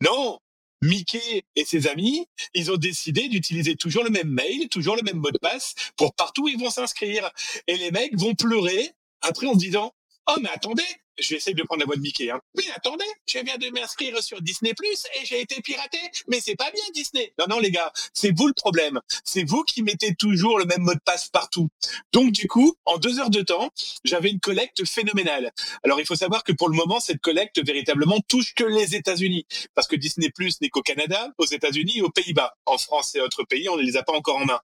S3: Non, Mickey et ses amis, ils ont décidé d'utiliser toujours le même mail, toujours le même mot de passe pour partout où ils vont s'inscrire. Et les mecs vont pleurer après en se disant, oh mais attendez, je vais essayer de prendre la voix de Mickey. Hein. Mais attendez, je viens de m'inscrire sur Disney Plus et j'ai été piraté. Mais c'est pas bien Disney. Non, non les gars, c'est vous le problème. C'est vous qui mettez toujours le même mot de passe partout. Donc du coup, en deux heures de temps, j'avais une collecte phénoménale. Alors il faut savoir que pour le moment, cette collecte véritablement touche que les États-Unis, parce que Disney Plus n'est qu'au Canada, aux États-Unis et aux Pays-Bas. En France et autres pays, on ne les a pas encore en main.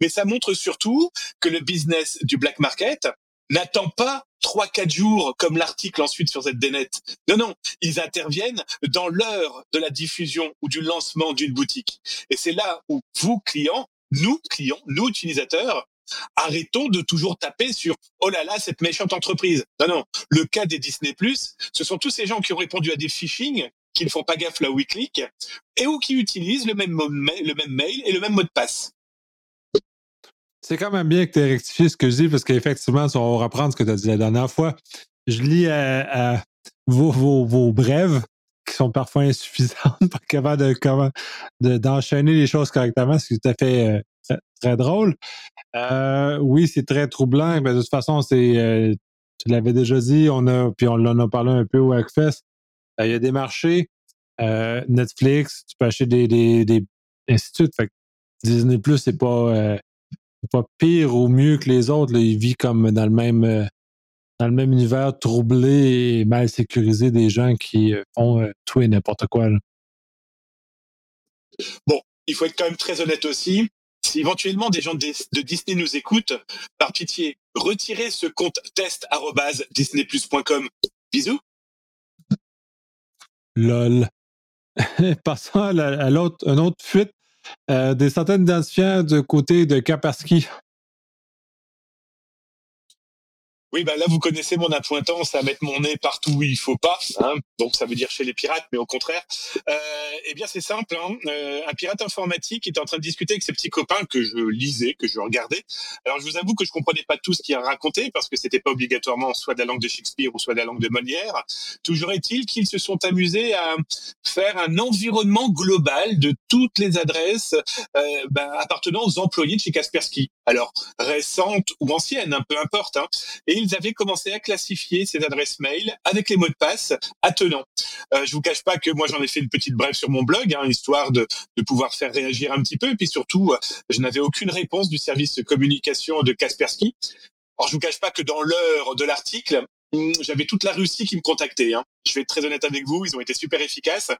S3: Mais ça montre surtout que le business du black market n'attend pas trois, quatre jours comme l'article ensuite sur ZDNet. Non, non, ils interviennent dans l'heure de la diffusion ou du lancement d'une boutique. Et c'est là où vous, clients, nous, clients, nous, utilisateurs, arrêtons de toujours taper sur oh là là cette méchante entreprise. Non non, le cas des Disney Plus, ce sont tous ces gens qui ont répondu à des phishing, qui ne font pas gaffe là où ils et ou qui utilisent le même, le même mail et le même mot de passe.
S1: C'est quand même bien que tu aies rectifié ce que je dis, parce qu'effectivement, on va reprendre ce que tu as dit la dernière fois. Je lis vos, brèves qui sont parfois insuffisantes, pas capables de, d'enchaîner les choses correctement, ce qui est tout à fait euh, très, drôle. Euh, oui, c'est très troublant. Mais de toute façon, c'est euh, tu l'avais déjà dit, on a, puis on en a parlé un peu au Hackfest. Il y a des marchés, Netflix, tu peux acheter des, des, instituts. Fait Disney Plus, c'est pas pas pire ou mieux que les autres. Il vit comme dans le même euh, dans le même univers troublé et mal sécurisé des gens qui euh, font euh, tout et n'importe quoi.
S3: Bon, il faut être quand même très honnête aussi. Si éventuellement des gens de Disney nous écoutent, par pitié, retirez ce compte test.disneyplus.com. Bisous.
S1: Lol. Passons à l'autre, une autre fuite des centaines d'identifiants de côté de Kaspersky.
S3: Oui, bah là, vous connaissez mon appointance à mettre mon nez partout où il faut pas. Hein. donc, ça veut dire chez les pirates, mais au contraire. Euh, eh bien, c'est simple. Hein. Euh, un pirate informatique est en train de discuter avec ses petits copains que je lisais, que je regardais. Alors, je vous avoue que je comprenais pas tout ce qu'il a raconté parce que c'était pas obligatoirement soit de la langue de Shakespeare ou soit de la langue de Molière. Toujours est-il qu'ils se sont amusés à faire un environnement global de toutes les adresses euh, bah, appartenant aux employés de chez Kaspersky. Alors récentes ou anciennes, hein, peu importe. Hein. Et ils avaient commencé à classifier ces adresses mail avec les mots de passe attenants. Euh, je vous cache pas que moi j'en ai fait une petite brève sur mon blog, hein, histoire de, pouvoir faire réagir un petit peu. Et puis surtout, euh, je n'avais aucune réponse du service de communication de Kaspersky. Alors je vous cache pas que dans l'heure de l'article, j'avais toute la Russie qui me contactait. Hein. Je vais être très honnête avec vous, ils ont été super efficaces,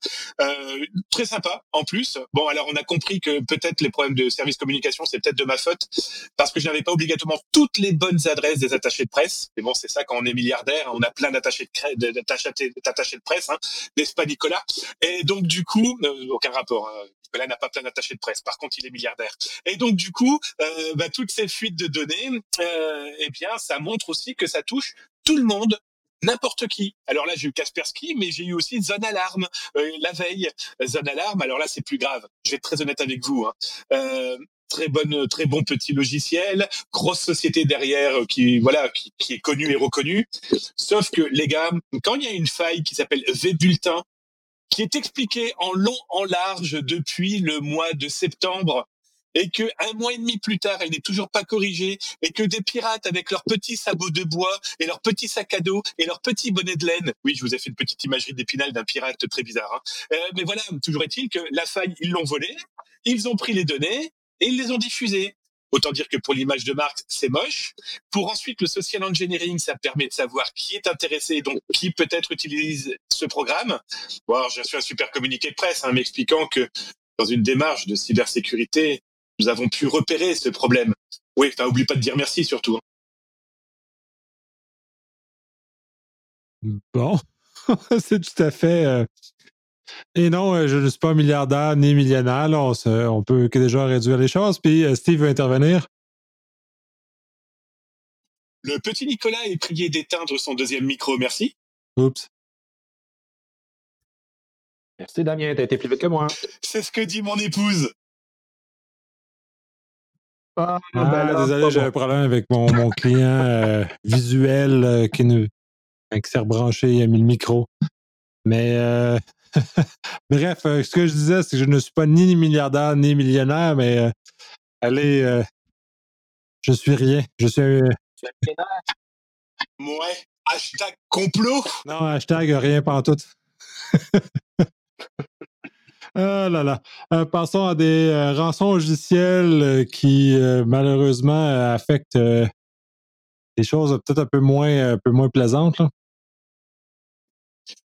S3: euh, très sympa en plus. Bon, alors on a compris que peut-être les problèmes de service communication, c'est peut-être de ma faute, parce que je n'avais pas obligatoirement toutes les bonnes adresses des attachés de presse. Mais bon, c'est ça quand on est milliardaire, on a plein d'attachés de, d'attachés de presse, hein, n'est-ce pas Nicolas? Et donc du coup, euh, aucun rapport. Hein. Nicolas n'a pas plein d'attachés de presse. Par contre, il est milliardaire. Et donc, du coup, euh, bah, toutes ces fuites de données, euh, eh bien, ça montre aussi que ça touche tout le monde, n'importe qui. Alors là, j'ai eu Kaspersky, mais j'ai eu aussi Zone Alarme euh, la veille. Zone Alarme, alors là, c'est plus grave. Je vais être très honnête avec vous. Hein. Euh, très bonne, très bon petit logiciel, grosse société derrière euh, qui voilà qui, qui, est connue et reconnue. Sauf que les gars, quand il y a une faille qui s'appelle V-Bulletin, qui est expliquée en long, en large depuis le mois de septembre et que un mois et demi plus tard, elle n'est toujours pas corrigée, et que des pirates avec leurs petits sabots de bois et leurs petits sacs à dos et leurs petits bonnets de laine, oui, je vous ai fait une petite imagerie d'épinal d'un pirate très bizarre, hein. euh, mais voilà, toujours est-il que la faille, ils l'ont volée, ils ont pris les données et ils les ont diffusées. Autant dire que pour l'image de marque, c'est moche. Pour ensuite le social engineering, ça permet de savoir qui est intéressé, donc qui peut-être utilise ce programme. Bon, j'ai reçu un super communiqué de presse hein, m'expliquant que dans une démarche de cybersécurité, nous avons pu repérer ce problème. Oui, enfin, oublie pas de dire merci surtout.
S1: Hein. Bon, c'est tout à fait. Euh, et non, euh, je ne suis pas milliardaire ni millionnaire. on, peut déjà réduire les choses. Puis euh, Steve veut intervenir.
S3: Le petit Nicolas est prié d'éteindre son deuxième micro, merci.
S1: Oups.
S2: Merci Damien, t'as été plus vite que moi.
S3: C'est ce que dit mon épouse.
S1: Ah, ben ah, désolé, j'ai un problème avec mon, mon client euh, visuel euh, qui, ne, qui s'est rebranché et a mis le micro. Mais euh, bref, ce que je disais, c'est que je ne suis pas ni milliardaire ni millionnaire, mais allez, je suis rien. Je suis.
S3: Ouais, hashtag complot?
S1: Non, hashtag rien tout. Ah là là. Euh, passons à des euh, rançons logicielles euh, qui malheureusement affectent des choses peut-être un peu moins, un peu moins plaisantes.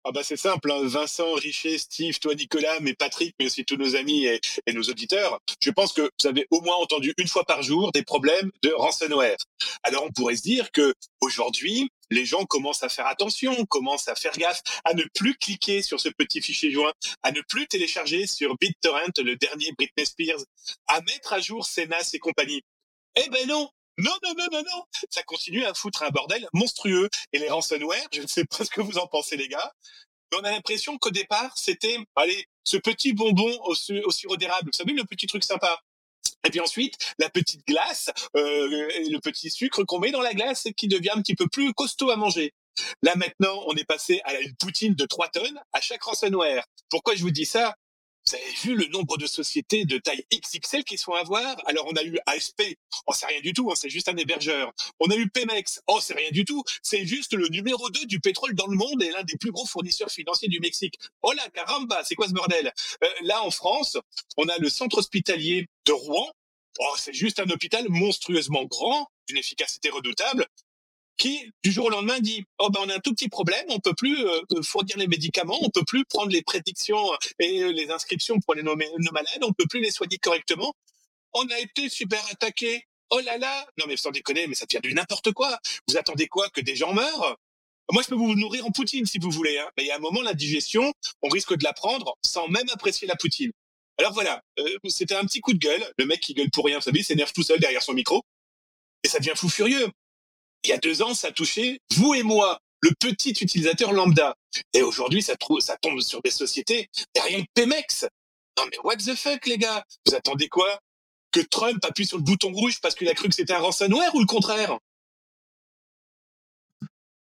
S3: Ah bah c'est simple, hein. Vincent, Richer, Steve, toi Nicolas, mais Patrick, mais aussi tous nos amis et, nos auditeurs, je pense que vous avez au moins entendu une fois par jour des problèmes de ransomware. Alors on pourrait se dire que aujourd'hui, les gens commencent à faire attention, commencent à faire gaffe, à ne plus cliquer sur ce petit fichier joint, à ne plus télécharger sur BitTorrent le dernier Britney Spears, à mettre à jour Senas et compagnie. Eh ben non, non, non, non, non, non. Ça continue à foutre un bordel monstrueux. Et les ransomware, je ne sais pas ce que vous en pensez, les gars. Mais on a l'impression qu'au départ, c'était, allez, ce petit bonbon au, sirop d'érable. Vous savez, le petit truc sympa. Et puis ensuite, la petite glace, euh, et le petit sucre qu'on met dans la glace qui devient un petit peu plus costaud à manger. Là maintenant, on est passé à une poutine de 3 tonnes à chaque ransomware. Pourquoi je vous dis ça? Vous avez vu le nombre de sociétés de taille XXL qui sont à voir Alors on a eu ASP, oh c'est rien du tout, hein, c'est juste un hébergeur. On a eu Pemex, oh c'est rien du tout, c'est juste le numéro 2 du pétrole dans le monde et l'un des plus gros fournisseurs financiers du Mexique. Oh là, caramba, c'est quoi ce bordel? Euh, Là en France, on a le centre hospitalier de Rouen. Oh, c'est juste un hôpital monstrueusement grand, d'une efficacité redoutable, qui du jour au lendemain dit oh ben on a un tout petit problème, on peut plus euh, fournir les médicaments, on peut plus prendre les prédictions et les inscriptions pour les nos, nos malades, on peut plus les soigner correctement. On a été super attaqué. Oh là là Non mais sans déconner, mais ça tient du n'importe quoi. Vous attendez quoi? Que des gens meurent? Moi, je peux vous nourrir en poutine si vous voulez, hein. mais il y a un moment, la digestion, on risque de la prendre sans même apprécier la poutine. Alors voilà, euh, c'était un petit coup de gueule. Le mec qui gueule pour rien, vous savez, s'énerve tout seul derrière son micro. Et ça devient fou furieux il y a deux ans, ça touchait vous et moi, le petit utilisateur lambda. Et aujourd'hui, ça, ça tombe sur des sociétés, et rien que Pemex. Non mais what the fuck, les gars? Vous attendez quoi? Que Trump appuie sur le bouton rouge parce qu'il a cru que c'était un ransomware ou le contraire?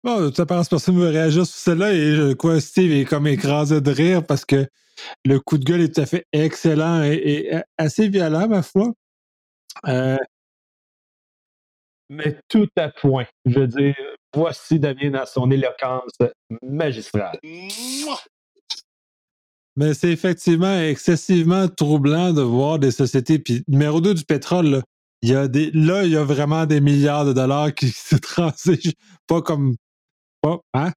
S1: Bon, ça pense personne veut réagir sur celle-là et quoi, Steve est comme écrasé de rire parce que le coup de gueule est tout à fait excellent et, assez violent, ma foi. Euh,
S2: Mais tout à point. Je veux dire, voici Damien dans son éloquence magistrale.
S1: Mais c'est effectivement excessivement troublant de voir des sociétés. Puis numéro 2 du pétrole, là, il y a des, là, il y a vraiment des milliards de dollars qui se transigent, pas comme. Pas, hein?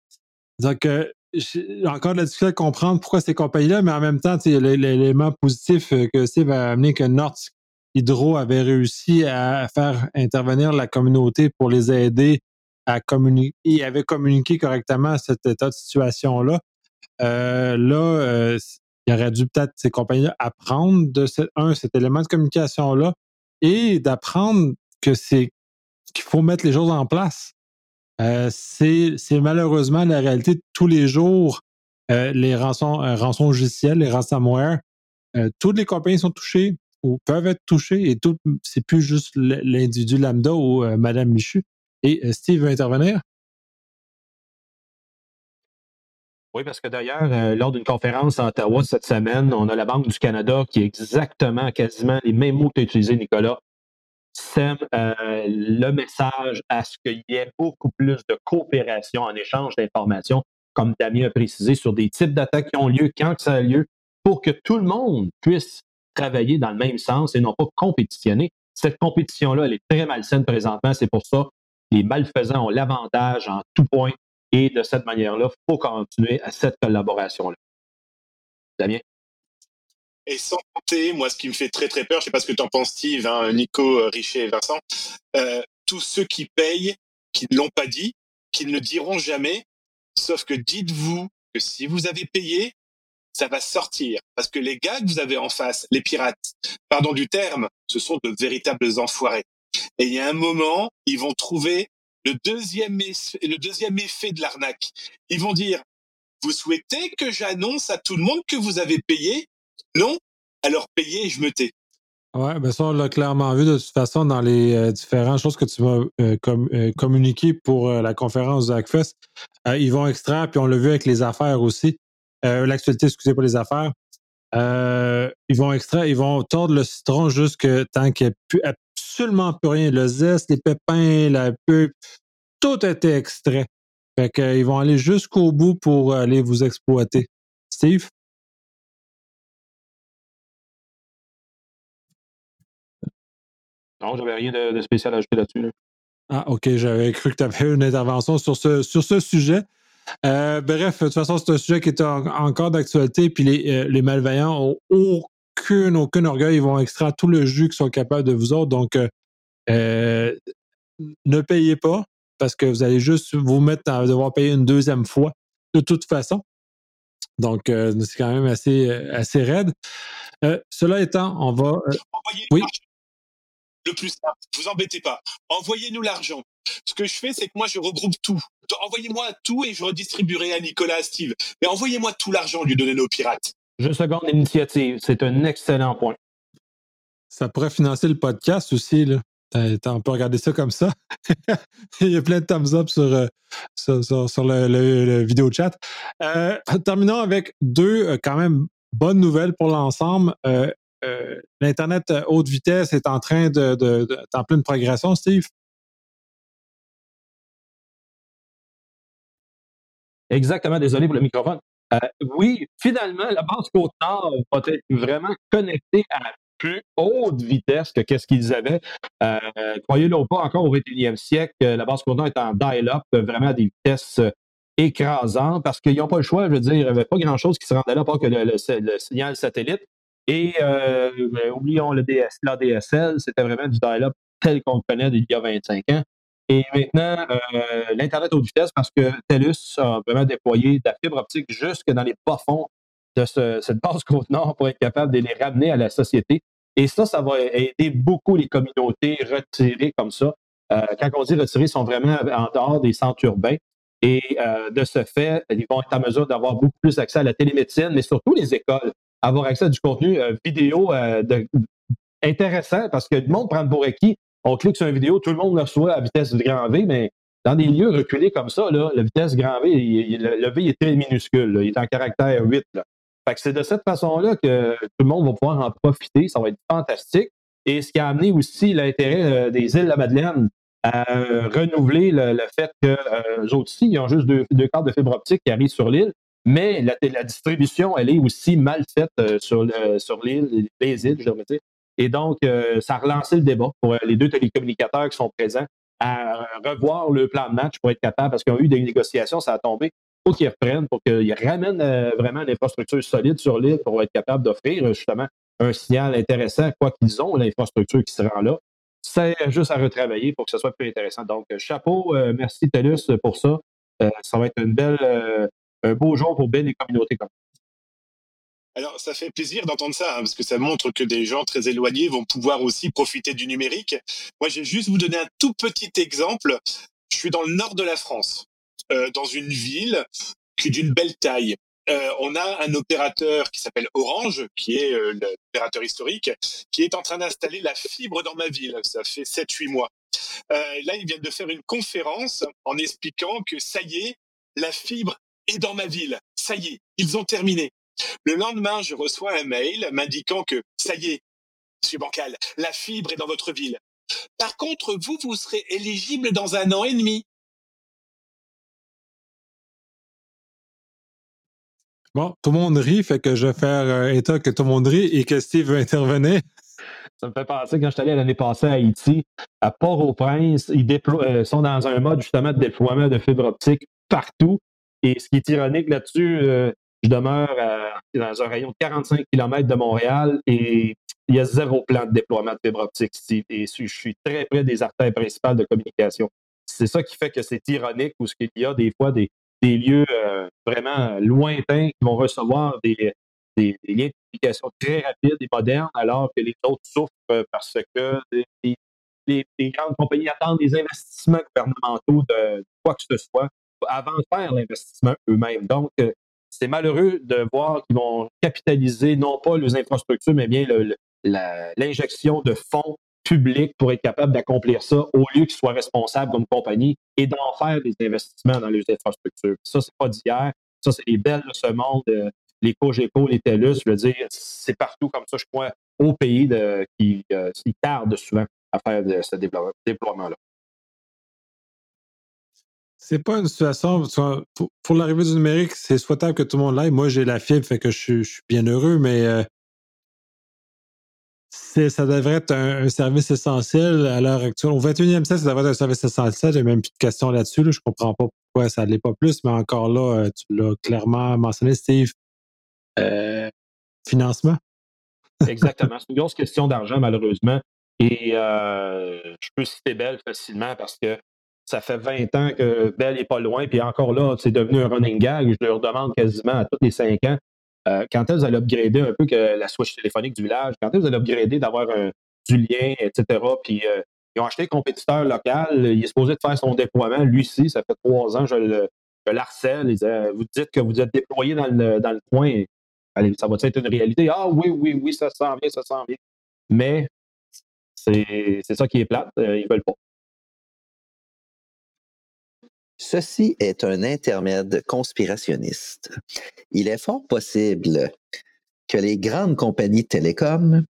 S1: Donc, j'ai encore de la difficulté à comprendre pourquoi ces compagnies-là, mais en même temps, l'élément positif euh, que Steve a amené que Nord Hydro avait réussi à faire intervenir la communauté pour les aider à communiquer et avait communiqué correctement cet état de situation-là. Euh, là, euh, il aurait dû peut-être ces compagnies-là apprendre de cet élément de communication-là et d'apprendre que c'est qu'il faut mettre les choses en place. Euh, c'est malheureusement la réalité de tous les jours. Les rançons, rançons logiciels, les ransomware, toutes les compagnies sont touchées ou peuvent être touchées et tout, c'est plus juste l'individu lambda ou Madame Michu. Et Steve veut intervenir?
S2: Oui, parce que d'ailleurs, lors d'une conférence à Ottawa cette semaine, on a la Banque du Canada qui est exactement, quasiment les mêmes mots que tu as utilisés, Nicolas, sème euh, le message à ce qu'il y ait beaucoup plus de coopération en échange d'informations, comme Damien a précisé, sur des types d'attaques qui ont lieu, quand ça a lieu, pour que tout le monde puisse travailler dans le même sens et non pas compétitionner. Cette compétition-là, elle est très malsaine présentement. C'est pour ça que les malfaisants ont l'avantage en tout point. Et de cette manière-là, il faut continuer à cette collaboration-là. Damien?
S3: Et sans compter, moi, ce qui me fait très très peur, je sais pas ce que tu en penses, Steve, hein, Nico, euh, Richer et Vincent, euh, tous ceux qui payent, qui ne l'ont pas dit, qui ne le diront jamais, sauf que dites-vous que si vous avez payé, ça va sortir. Parce que les gars que vous avez en face, les pirates, pardon du terme, ce sont de véritables enfoirés. Et il y a un moment, ils vont trouver le deuxième, le deuxième effet de l'arnaque. Ils vont dire, vous souhaitez que j'annonce à tout le monde que vous avez payé? Non, alors payer, je me tais.
S1: Oui, ben ça, on l'a clairement vu de toute façon dans les euh, différentes choses que tu m'as euh, euh, communiquées pour la conférence de Hackfest. ils vont extraire, puis on l'a vu avec les affaires aussi. L'actualité, excusez pas les affaires. ils vont extraire, ils vont tordre le citron jusque tant qu'il n'y a absolument plus rien. Le zeste, les pépins, la pulpe, tout a été extrait. Fait qu'ils vont aller jusqu'au bout pour aller vous exploiter. Steve?
S2: Non, j'avais rien de, spécial à ajouter là-dessus.
S1: Ah, OK. J'avais cru que tu avais une intervention sur ce, sur ce sujet. Euh, bref, de toute façon, c'est un sujet qui est encore d'actualité, puis les, euh, les, malveillants ont aucun, aucun orgueil. Ils vont extraire tout le jus qu'ils sont capables de vous autres. Donc, euh, ne payez pas parce que vous allez juste vous mettre à devoir payer une deuxième fois de toute façon. Donc, c'est quand même assez, assez raide. cela étant, on va.
S3: oui? Le plus simple. Vous embêtez pas. Envoyez-nous l'argent. Ce que je fais, c'est que moi, je regroupe tout. Envoyez-moi tout et je redistribuerai à Nicolas, à Steve. Mais envoyez-moi tout l'argent lui donner nos pirates.
S2: Je seconde l'initiative. C'est un excellent point.
S1: Ça pourrait financer le podcast aussi, là. On peut regarder ça comme ça. Il y a plein de thumbs up sur, euh, sur, le, vidéo chat. Euh, terminons avec deux euh, quand même bonnes nouvelles pour l'ensemble. Euh, l'Internet euh, haute vitesse est en train de, de, en pleine progression, Steve?
S2: Exactement, désolé pour le microphone. Euh, oui, finalement, la base Côte-Nord va être vraiment connectée à la plus haute vitesse que qu'est-ce qu'ils avaient. Croyez-le ou pas, encore au 21e siècle, la base Côte-Nord est en dial-up, vraiment à des vitesses écrasantes, parce qu'ils n'ont pas le choix, je veux dire, il n'y avait pas grand-chose qui se rendait là, pas que le signal satellite. Et euh, ben, oublions le DS, l'ADSL, c'était vraiment du dial-up tel qu'on le connaît il y a 25 ans. Et maintenant, euh, l'Internet haute vitesse, parce que TELUS a vraiment déployé de la fibre optique jusque dans les bas fonds de cette base Côte-Nord pour être capable de les ramener à la société. Et ça, ça va aider beaucoup les communautés retirées comme ça. Euh, quand on dit retirées, ils sont vraiment en dehors des centres urbains. Et de ce fait, ils vont être en mesure d'avoir beaucoup plus accès à la télémédecine, mais surtout les écoles avoir accès à du contenu euh, vidéo euh, intéressant parce que le monde prend pour acquis. On clique sur une vidéo, tout le monde le reçoit à vitesse grand V, mais dans des lieux reculés comme ça, là, la vitesse grand V, le, V est très minuscule. il est en caractère 8. Fait que c'est de cette façon-là que tout le monde va pouvoir en profiter. Ça va être fantastique. Et ce qui a amené aussi l'intérêt euh, des îles de la Madeleine à renouveler le, fait que euh, aussi, ils ont juste deux, deux cartes de fibre optique qui arrivent sur l'île, mais la, distribution, elle est aussi mal faite euh, sur, sur l'île, les îles, je devrais dire. Et donc, euh, ça a relancé le débat pour les deux télécommunicateurs qui sont présents à revoir le plan de match pour être capable, parce qu'ils ont eu des négociations, ça a tombé. Il faut qu'ils reprennent pour qu'ils ramènent vraiment l'infrastructure solide sur l'île pour être capable d'offrir justement un signal intéressant, quoi qu'ils ont l'infrastructure qui se rend là. C'est juste à retravailler pour que ce soit plus intéressant. Donc, chapeau, euh, merci TELUS pour ça. Euh, ça va être une belle, euh, un beau jour pour bien les communautés comme
S3: alors, ça fait plaisir d'entendre ça, hein, parce que ça montre que des gens très éloignés vont pouvoir aussi profiter du numérique. Moi, je vais juste vous donner un tout petit exemple. Je suis dans le nord de la France, dans une ville qui est d'une belle taille. Euh, on a un opérateur qui s'appelle Orange, qui est euh, l'opérateur historique, qui est en train d'installer la fibre dans ma ville. Ça fait 7-8 mois. Euh, là, ils viennent de faire une conférence en expliquant que ça y est, la fibre dans ma ville. Ça y est, ils ont terminé. Le lendemain, je reçois un mail m'indiquant que ça y est, Monsieur Bancal, la fibre est dans votre ville. Par contre, vous, vous serez éligible dans un an et demi.
S1: Bon, tout le monde rit, fait que je vais faire euh, état que tout le monde rit et que Steve veut intervenir.
S2: Ça me fait penser, quand je suis allé l'année passée à Haïti, à Port-au-Prince, ils euh, sont dans un mode justement de déploiement de fibre optique partout. Et ce qui est ironique là-dessus, euh, je demeure dans un rayon de 45 km de Montréal et il y a zéro plan de déploiement de fibre optique. Et je suis très près des artères principales de communication. C'est ça qui fait que c'est ironique ce qu'il y a des fois des, des lieux euh, vraiment lointains qui vont recevoir des, des, liens de communication très rapides et modernes, alors que les autres souffrent parce que les, grandes compagnies attendent des investissements gouvernementaux de, quoi que ce soit avant de faire l'investissement eux-mêmes. Donc, euh, c'est malheureux de voir qu'ils vont capitaliser non pas les infrastructures, mais bien l'injection de fonds public pour être capable d'accomplir ça au lieu qu'ils soient responsables comme compagnie et d'en faire des investissements dans les infrastructures. Ça, c'est pas d'hier. Ça, c'est les belles de ce monde, euh, les Cogeco, les TELUS. Je veux dire, c'est partout comme ça, je crois, au pays de, qui, euh, tardent souvent à faire ce déploiement-là.
S1: C'est pas une situation. Pour, l'arrivée du numérique, c'est souhaitable que tout le monde l'aille. Moi, j'ai la fibre, fait que je, suis bien heureux, mais euh, ça devrait être un, service essentiel à l'heure actuelle. Au 21e siècle, ça devrait être un service essentiel. J'ai même plus de questions là-dessus. Je ne comprends pas pourquoi ça ne l'est pas plus, mais encore là, euh, tu l'as clairement mentionné, Steve. Euh, financement.
S2: Exactement. C'est une grosse question d'argent, malheureusement. Et je peux citer Bell facilement parce que ça fait 20 ans que Bell n'est pas loin. Puis encore là, c'est devenu un running gag. Je leur demande quasiment à tous les 5 ans euh, quand vous allez upgrader un peu que la switch téléphonique du village? Quand vous allez upgrader d'avoir du lien, etc.? Puis euh, ils ont acheté un compétiteur local. Il est supposé de faire son déploiement. Lui ci ça fait trois ans, je le, je l'harcèle. Vous dites que vous êtes déployé dans le, dans le coin. Allez, ça va être une réalité? Ah oui, oui, oui, ça s'en vient, ça s'en vient. Mais c'est ça qui est plate. Euh, ils veulent pas.
S4: Ceci est un intermède conspirationniste. Il est fort possible que les grandes compagnies télécoms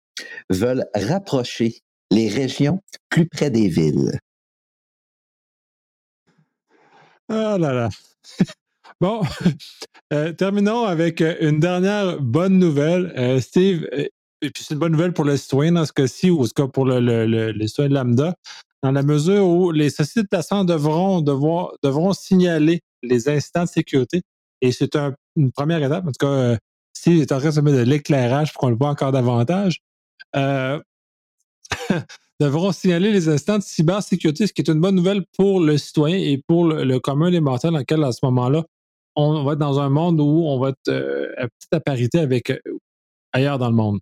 S4: veulent rapprocher les régions plus près des villes.
S1: Ah là là. Bon, euh, terminons avec euh, une dernière bonne nouvelle. Euh, Steve, c'est une bonne nouvelle pour le citoyen dans ce cas-ci, ou en tout cas pour le, le, le lambda dans la mesure où les sociétés de placement devront, devront signaler les incidents de sécurité. Et c'est une première étape. En tout cas, euh, si est en train de se mettre de l'éclairage pour qu'on le voit encore davantage, euh, devront signaler les incidents de cybersécurité, ce qui est une bonne nouvelle pour le citoyen et pour le, commun des mortels dans lequel, à ce moment-là, on va être dans un monde où on va être euh, à petite à parité avec ailleurs dans le monde.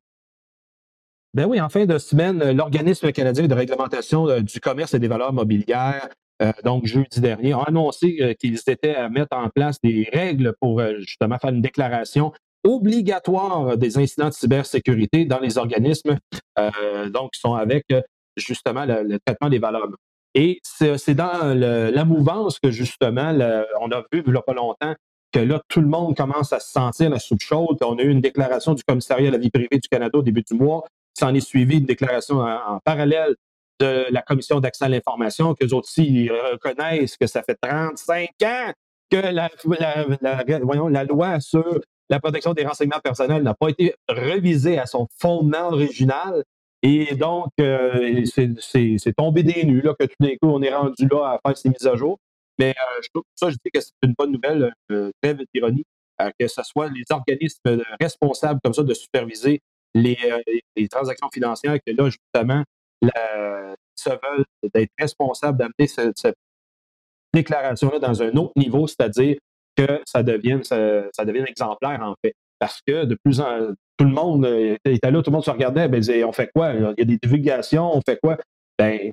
S2: Ben oui, en fin de semaine, euh, l'Organisme canadien de réglementation euh, du commerce et des valeurs mobilières, euh, donc jeudi dernier, a annoncé qu'ils étaient à mettre en place des règles pour justement faire une déclaration obligatoire des incidents de cybersécurité dans les organismes, donc qui sont avec justement le, traitement des valeurs. Et c'est dans la mouvance que justement, on a vu il n'y a pas longtemps que là, tout le monde commence à se sentir la soupe chaude. On a eu une déclaration du commissariat à la vie privée du Canada au début du mois S'en est suivi une déclaration en, parallèle de la Commission d'accès à l'information, qu'eux aussi reconnaissent que ça fait 35 ans que la, loi sur la protection des renseignements personnels n'a pas été révisée à son fondement original. Et donc, euh, c'est tombé des nues là, que tout d'un coup, on est rendu là à faire ces mises à jour. Mais euh, je trouve ça, je dis que c'est une bonne nouvelle, euh, très d'ironie, que ce soit les organismes responsables comme ça de superviser les, transactions financières, que là, justement, la, se veulent d'être responsables d'amener cette, déclaration-là dans un autre niveau, c'est-à-dire que ça devienne, ça, ça exemplaire, en fait. Parce que de plus en tout le monde était là, tout le monde se regardait, ben, on fait quoi? Il y a des divulgations, on fait quoi? Ben,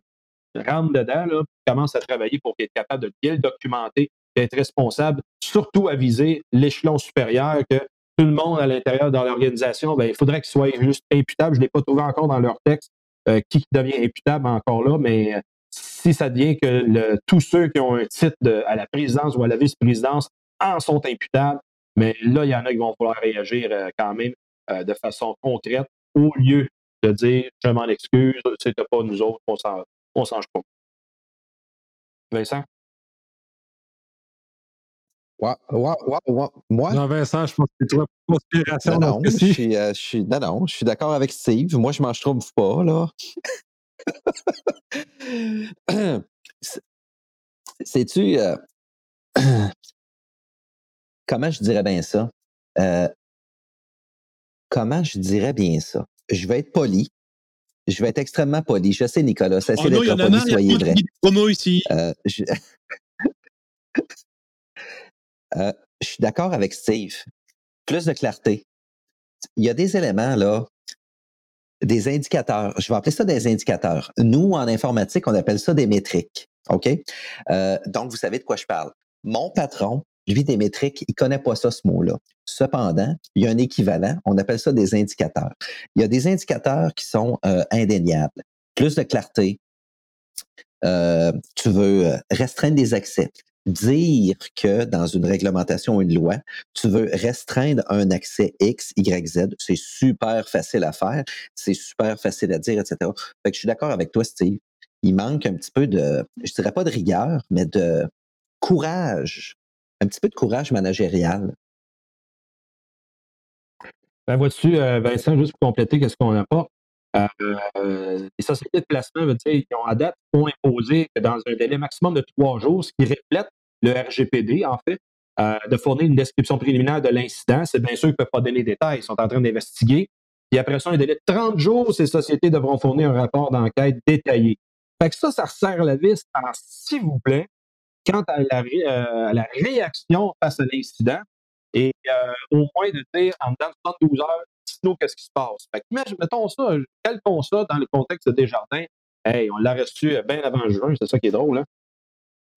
S2: rentre dedans, là, commence à travailler pour être capable de bien le documenter, d'être responsable, surtout à viser l'échelon supérieur que tout le monde à l'intérieur dans l'organisation, ben, il faudrait qu'il soit juste imputable. Je ne l'ai pas trouvé encore dans leur texte euh, qui devient imputable encore là, mais si ça devient que le, tous ceux qui ont un titre à la présidence ou à la vice-présidence en sont imputables, mais là, il y en a qui vont falloir réagir euh, quand même euh, de façon concrète au lieu de dire je m'en excuse, c'était pas nous autres, on s'en, change pas. Vincent?
S4: Ouais, ouais, ouais, Moi?
S1: Non, Vincent, je pense que c'est trop conspiration.
S4: Non, non, je suis, euh, je suis, non, non, je suis d'accord avec Steve. Moi, je m'en trouve pas, là. Sais-tu, euh, comment je dirais bien ça? Euh, comment je dirais bien ça? Je vais être poli. Je vais être extrêmement poli. Je sais, Nicolas, ça
S3: oh d'être poli, soyez vrai. ici.
S4: Euh, je... suis d'accord avec Steve. Plus de clarté. Il y a des éléments, là, des indicateurs. Je vais appeler ça des indicateurs. Nous, en informatique, on appelle ça des métriques. OK? Euh, donc, vous savez de quoi je parle. Mon patron, lui, des métriques, il connaît pas ça, ce mot-là. Cependant, il y a un équivalent. On appelle ça des indicateurs. Il y a des indicateurs qui sont euh, indéniables. Plus de clarté. Tu veux restreindre des accès dire que dans une réglementation ou une loi, tu veux restreindre un accès X, Y, Z, c'est super facile à faire, c'est super facile à dire, etc. Fait que je suis d'accord avec toi, Steve. Il manque un petit peu de, je dirais pas de rigueur, mais de courage, un petit peu de courage managérial.
S2: Ben, vois-tu, euh, Vincent, juste pour compléter qu'est-ce qu'on apporte, euh, les sociétés de placement, dire, qui ont à date, ont imposé que dans un délai maximum de trois jours, ce qui reflète le RGPD, en fait, euh, de fournir une description préliminaire de l'incident. C'est bien sûr qu'ils ne peuvent pas donner des détails, ils sont en train d'investiguer. Et après ça, un délai de 30 jours, ces sociétés devront fournir un rapport d'enquête détaillé. Fait que ça, ça resserre la vis en s'il vous plaît, quant à la, euh, à la réaction face à l'incident, et au moins de dire en dedans de 72 heures, qu'est-ce qui se passe? Fait que, mettons ça, calquons ça dans le contexte de Desjardins? Hey, on l'a reçu bien avant juin, c'est ça qui est drôle. Hein?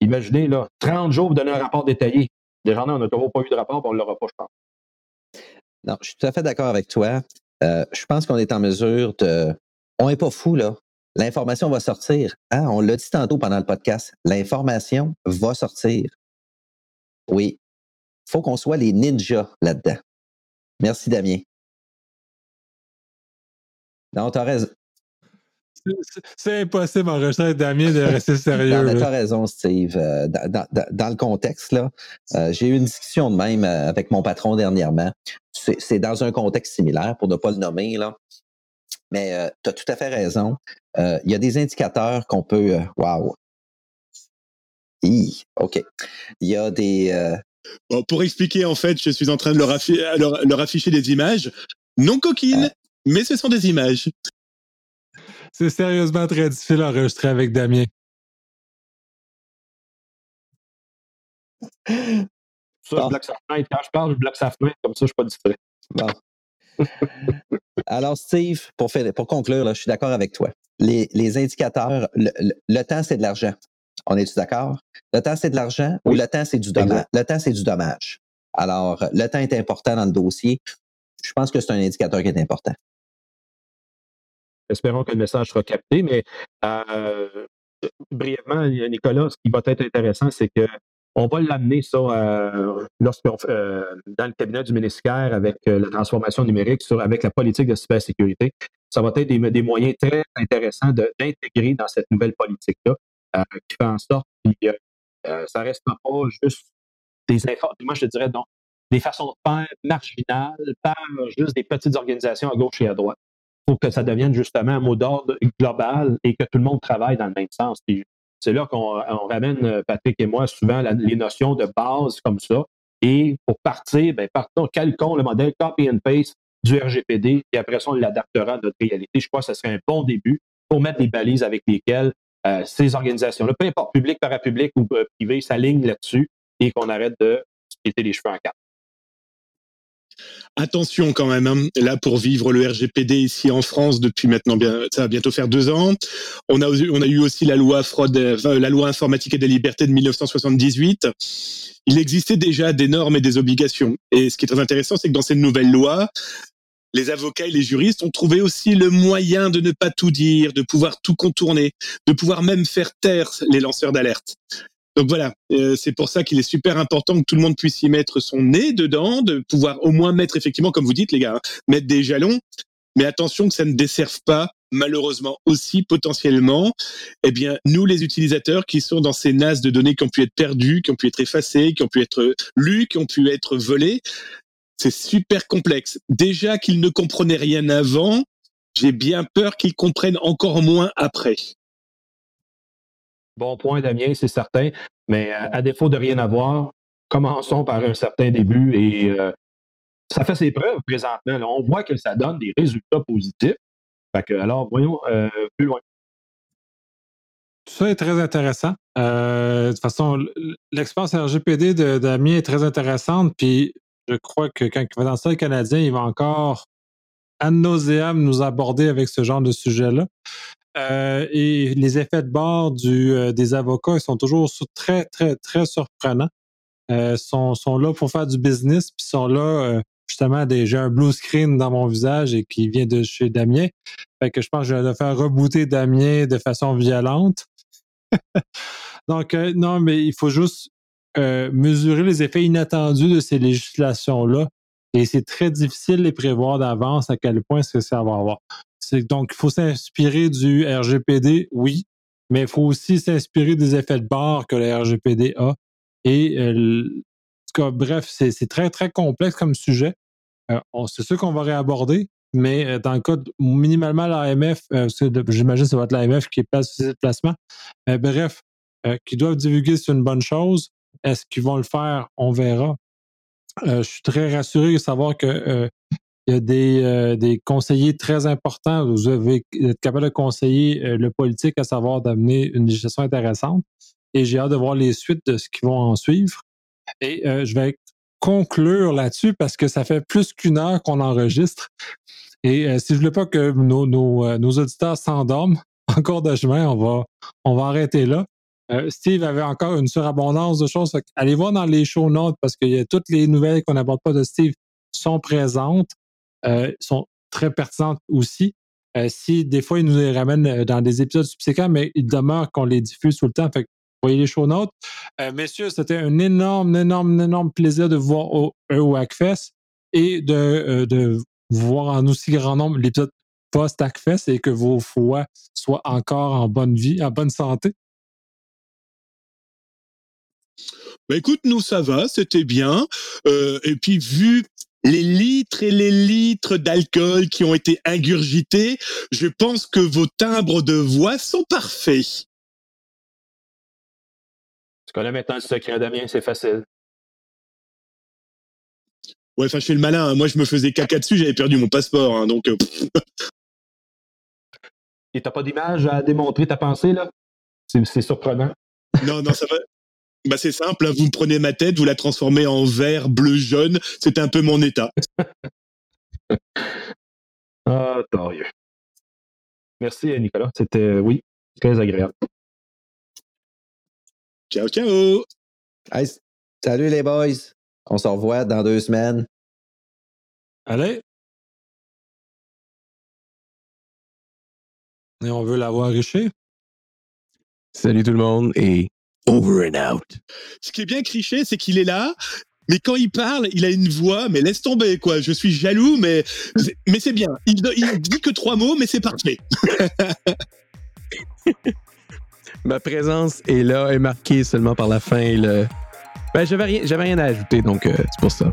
S2: Imaginez, là, 30 jours pour donner un rapport détaillé. Desjardins, on n'a toujours pas eu de rapport, on ne l'aura pas, je pense.
S4: Non, je suis tout à fait d'accord avec toi. Euh, je pense qu'on est en mesure de. On n'est pas fou, là. L'information va sortir. Hein? On l'a dit tantôt pendant le podcast. L'information va sortir. Oui. Il faut qu'on soit les ninjas là-dedans. Merci, Damien. Non, tu as raison.
S1: C'est impossible en recherche Damien de rester sérieux.
S4: tu as raison, Steve. Euh, dans, le contexte, là, euh, j'ai eu une discussion de même euh, avec mon patron dernièrement. C'est dans un contexte similaire, pour ne pas le nommer, là. Mais tu as tout à fait raison. Il y a des indicateurs qu'on peut. Waouh! OK. Il y a des.
S3: pour expliquer, en fait, je suis en train de leur, leur afficher des images non coquines, mais ce sont des images.
S1: C'est sérieusement très difficile à enregistrer avec Damien.
S2: Ça, je bloque sa fenêtre. Quand je parle, je bloque sa fenêtre. Comme ça, je ne suis pas distrait.
S4: Bon. Alors, Steve, pour, pour conclure, là, je suis d'accord avec toi. Les, les indicateurs, le, temps, c'est de l'argent. On est-tu d'accord? Le temps, c'est de l'argent ou le temps, c'est du dommage? Le temps, c'est du dommage? Alors, le temps est important dans le dossier. Je pense que c'est un indicateur qui est important.
S2: Espérons que le message sera capté, mais euh, brièvement, Nicolas, ce qui va être intéressant, c'est que on va l'amener ça euh, euh, dans le cabinet du ministère avec la transformation numérique, avec la politique de cybersécurité. ça va être des, moyens très intéressants d'intégrer dans cette nouvelle politique-là, qui fait en sorte que ça ne reste pas juste des efforts, moi je te dirais donc, des façons de faire marginales par juste des petites organisations à gauche et à droite. Faut que ça devienne justement un mot d'ordre global et que tout le monde travaille dans le même sens. C'est là qu'on ramène, Patrick et moi, souvent les notions de base comme ça. Et pour partir, ben, partons, calquons le modèle copy and paste du RGPD, et après ça, on l'adaptera à notre réalité. Je crois que ce serait un bon début pour mettre des balises avec lesquelles euh, ces organisations-là, peu importe public, parapublic ou euh, privé, s'alignent là-dessus et qu'on arrête de se les cheveux en quatre.
S3: Attention quand même, hein. là pour vivre le RGPD ici en France depuis maintenant bien, ça va bientôt faire deux ans. On a, on a eu aussi la loi fraude, la loi informatique et des libertés de 1978. Il existait déjà des normes et des obligations. Et ce qui est très intéressant, c'est que dans cette nouvelle loi, les avocats et les juristes ont trouvé aussi le moyen de ne pas tout dire, de pouvoir tout contourner, de pouvoir même faire taire les lanceurs d'alerte. Donc voilà, euh, c'est pour ça qu'il est super important que tout le monde puisse y mettre son nez dedans, de pouvoir au moins mettre effectivement, comme vous dites les gars, hein, mettre des jalons. Mais attention que ça ne desserve pas, malheureusement aussi potentiellement, eh bien nous les utilisateurs qui sont dans ces NAS de données qui ont pu être perdues, qui ont pu être effacées, qui ont pu être lues, qui ont pu être volées. C'est super complexe. Déjà qu'ils ne comprenaient rien avant, j'ai bien peur qu'ils comprennent encore moins après.
S2: Bon point, Damien, c'est certain. Mais à, défaut de rien avoir, commençons par un certain début et euh, ça fait ses preuves présentement. On voit que ça donne des résultats positifs. alors, voyons euh, plus loin.
S1: Tout ça est très intéressant. Euh, de toute façon, l'expérience RGPD de Damien est très intéressante. Puis je crois que quand il va dans le canadien, il va encore ad nauseam nous aborder avec ce genre de sujet-là. Euh, et les effets de bord euh, des avocats, ils sont toujours très, très, très surprenants. Euh, sont, là pour faire du business, puis sont là, euh, justement, j'ai un blue screen dans mon visage et qui vient de chez Damien. Fait que je pense que je vais faire rebooter Damien de façon violente. Donc, non, mais il faut juste mesurer les effets inattendus de ces législations-là. Et c'est très difficile de les prévoir d'avance à quel point ça va avoir donc, il faut s'inspirer du RGPD, oui, mais il faut aussi s'inspirer des effets de barre que le RGPD a. Et euh, bref, c'est très, très complexe comme sujet. Euh, c'est sûr qu'on va réaborder, mais euh, dans le cas de, minimalement l'AMF, j'imagine que ça va être l'AMF qui passe ce placement. bref, qui doivent divulguer, c'est une bonne chose. Est-ce qu'ils vont le faire? On verra. je suis très rassuré de savoir que il y a des, euh, des conseillers très importants. Vous avez être capable de conseiller euh, le politique à savoir d'amener une législation intéressante. Et j'ai hâte de voir les suites de ce qui vont en suivre. Et euh, je vais conclure là-dessus parce que ça fait plus qu'une heure qu'on enregistre. Et si je voulais pas que nos, nos, auditeurs s'endorment encore de chemin, on va, on va arrêter là. Steve avait encore une surabondance de choses. Allez voir dans les show notes parce que toutes les nouvelles qu'on n'aborde pas de Steve sont présentes. Euh, sont très pertinentes aussi. Euh, si des fois, ils nous les ramènent euh, dans des épisodes subséquents, mais il demeure qu'on les diffuse tout le temps. Fait voyez les show notes. messieurs, c'était un énorme, énorme, énorme plaisir de vous voir au, au et de, de voir en aussi grand nombre l'épisode post-Hackfest et que vos foies soient encore en bonne vie, en bonne santé.
S3: Bah écoute, nous ça va, c'était bien. et puis vu les litres et les litres d'alcool qui ont été ingurgités, je pense que vos timbres de voix sont parfaits.
S2: Tu connais maintenant le secret, Damien, c'est facile.
S3: Ouais, enfin, je fais le malin. Hein. Moi, je me faisais caca dessus, j'avais perdu mon passeport. Hein, donc. Euh,
S2: et t'as pas d'image à démontrer ta pensée, là? C'est surprenant.
S3: Non, non, ça va. Bah c'est simple, hein. vous prenez ma tête, vous la transformez en vert, bleu, jaune. C'est un peu mon état.
S2: ah, tant mieux. Merci Nicolas, c'était oui, très agréable.
S3: Ciao, ciao.
S4: salut les boys. On se revoit dans deux semaines.
S1: Allez. Et on veut l'avoir riché.
S5: Salut tout le monde et over and out.
S3: Ce qui est bien criché, c'est qu'il est là, mais quand il parle, il a une voix, mais laisse tomber, quoi. Je suis jaloux, mais, mais c'est bien. Il, il dit que trois mots, mais c'est parfait.
S5: Ma présence est là, est marquée seulement par la fin et le. Ben, j'avais rien, j'avais rien à ajouter, donc euh, c'est pour ça.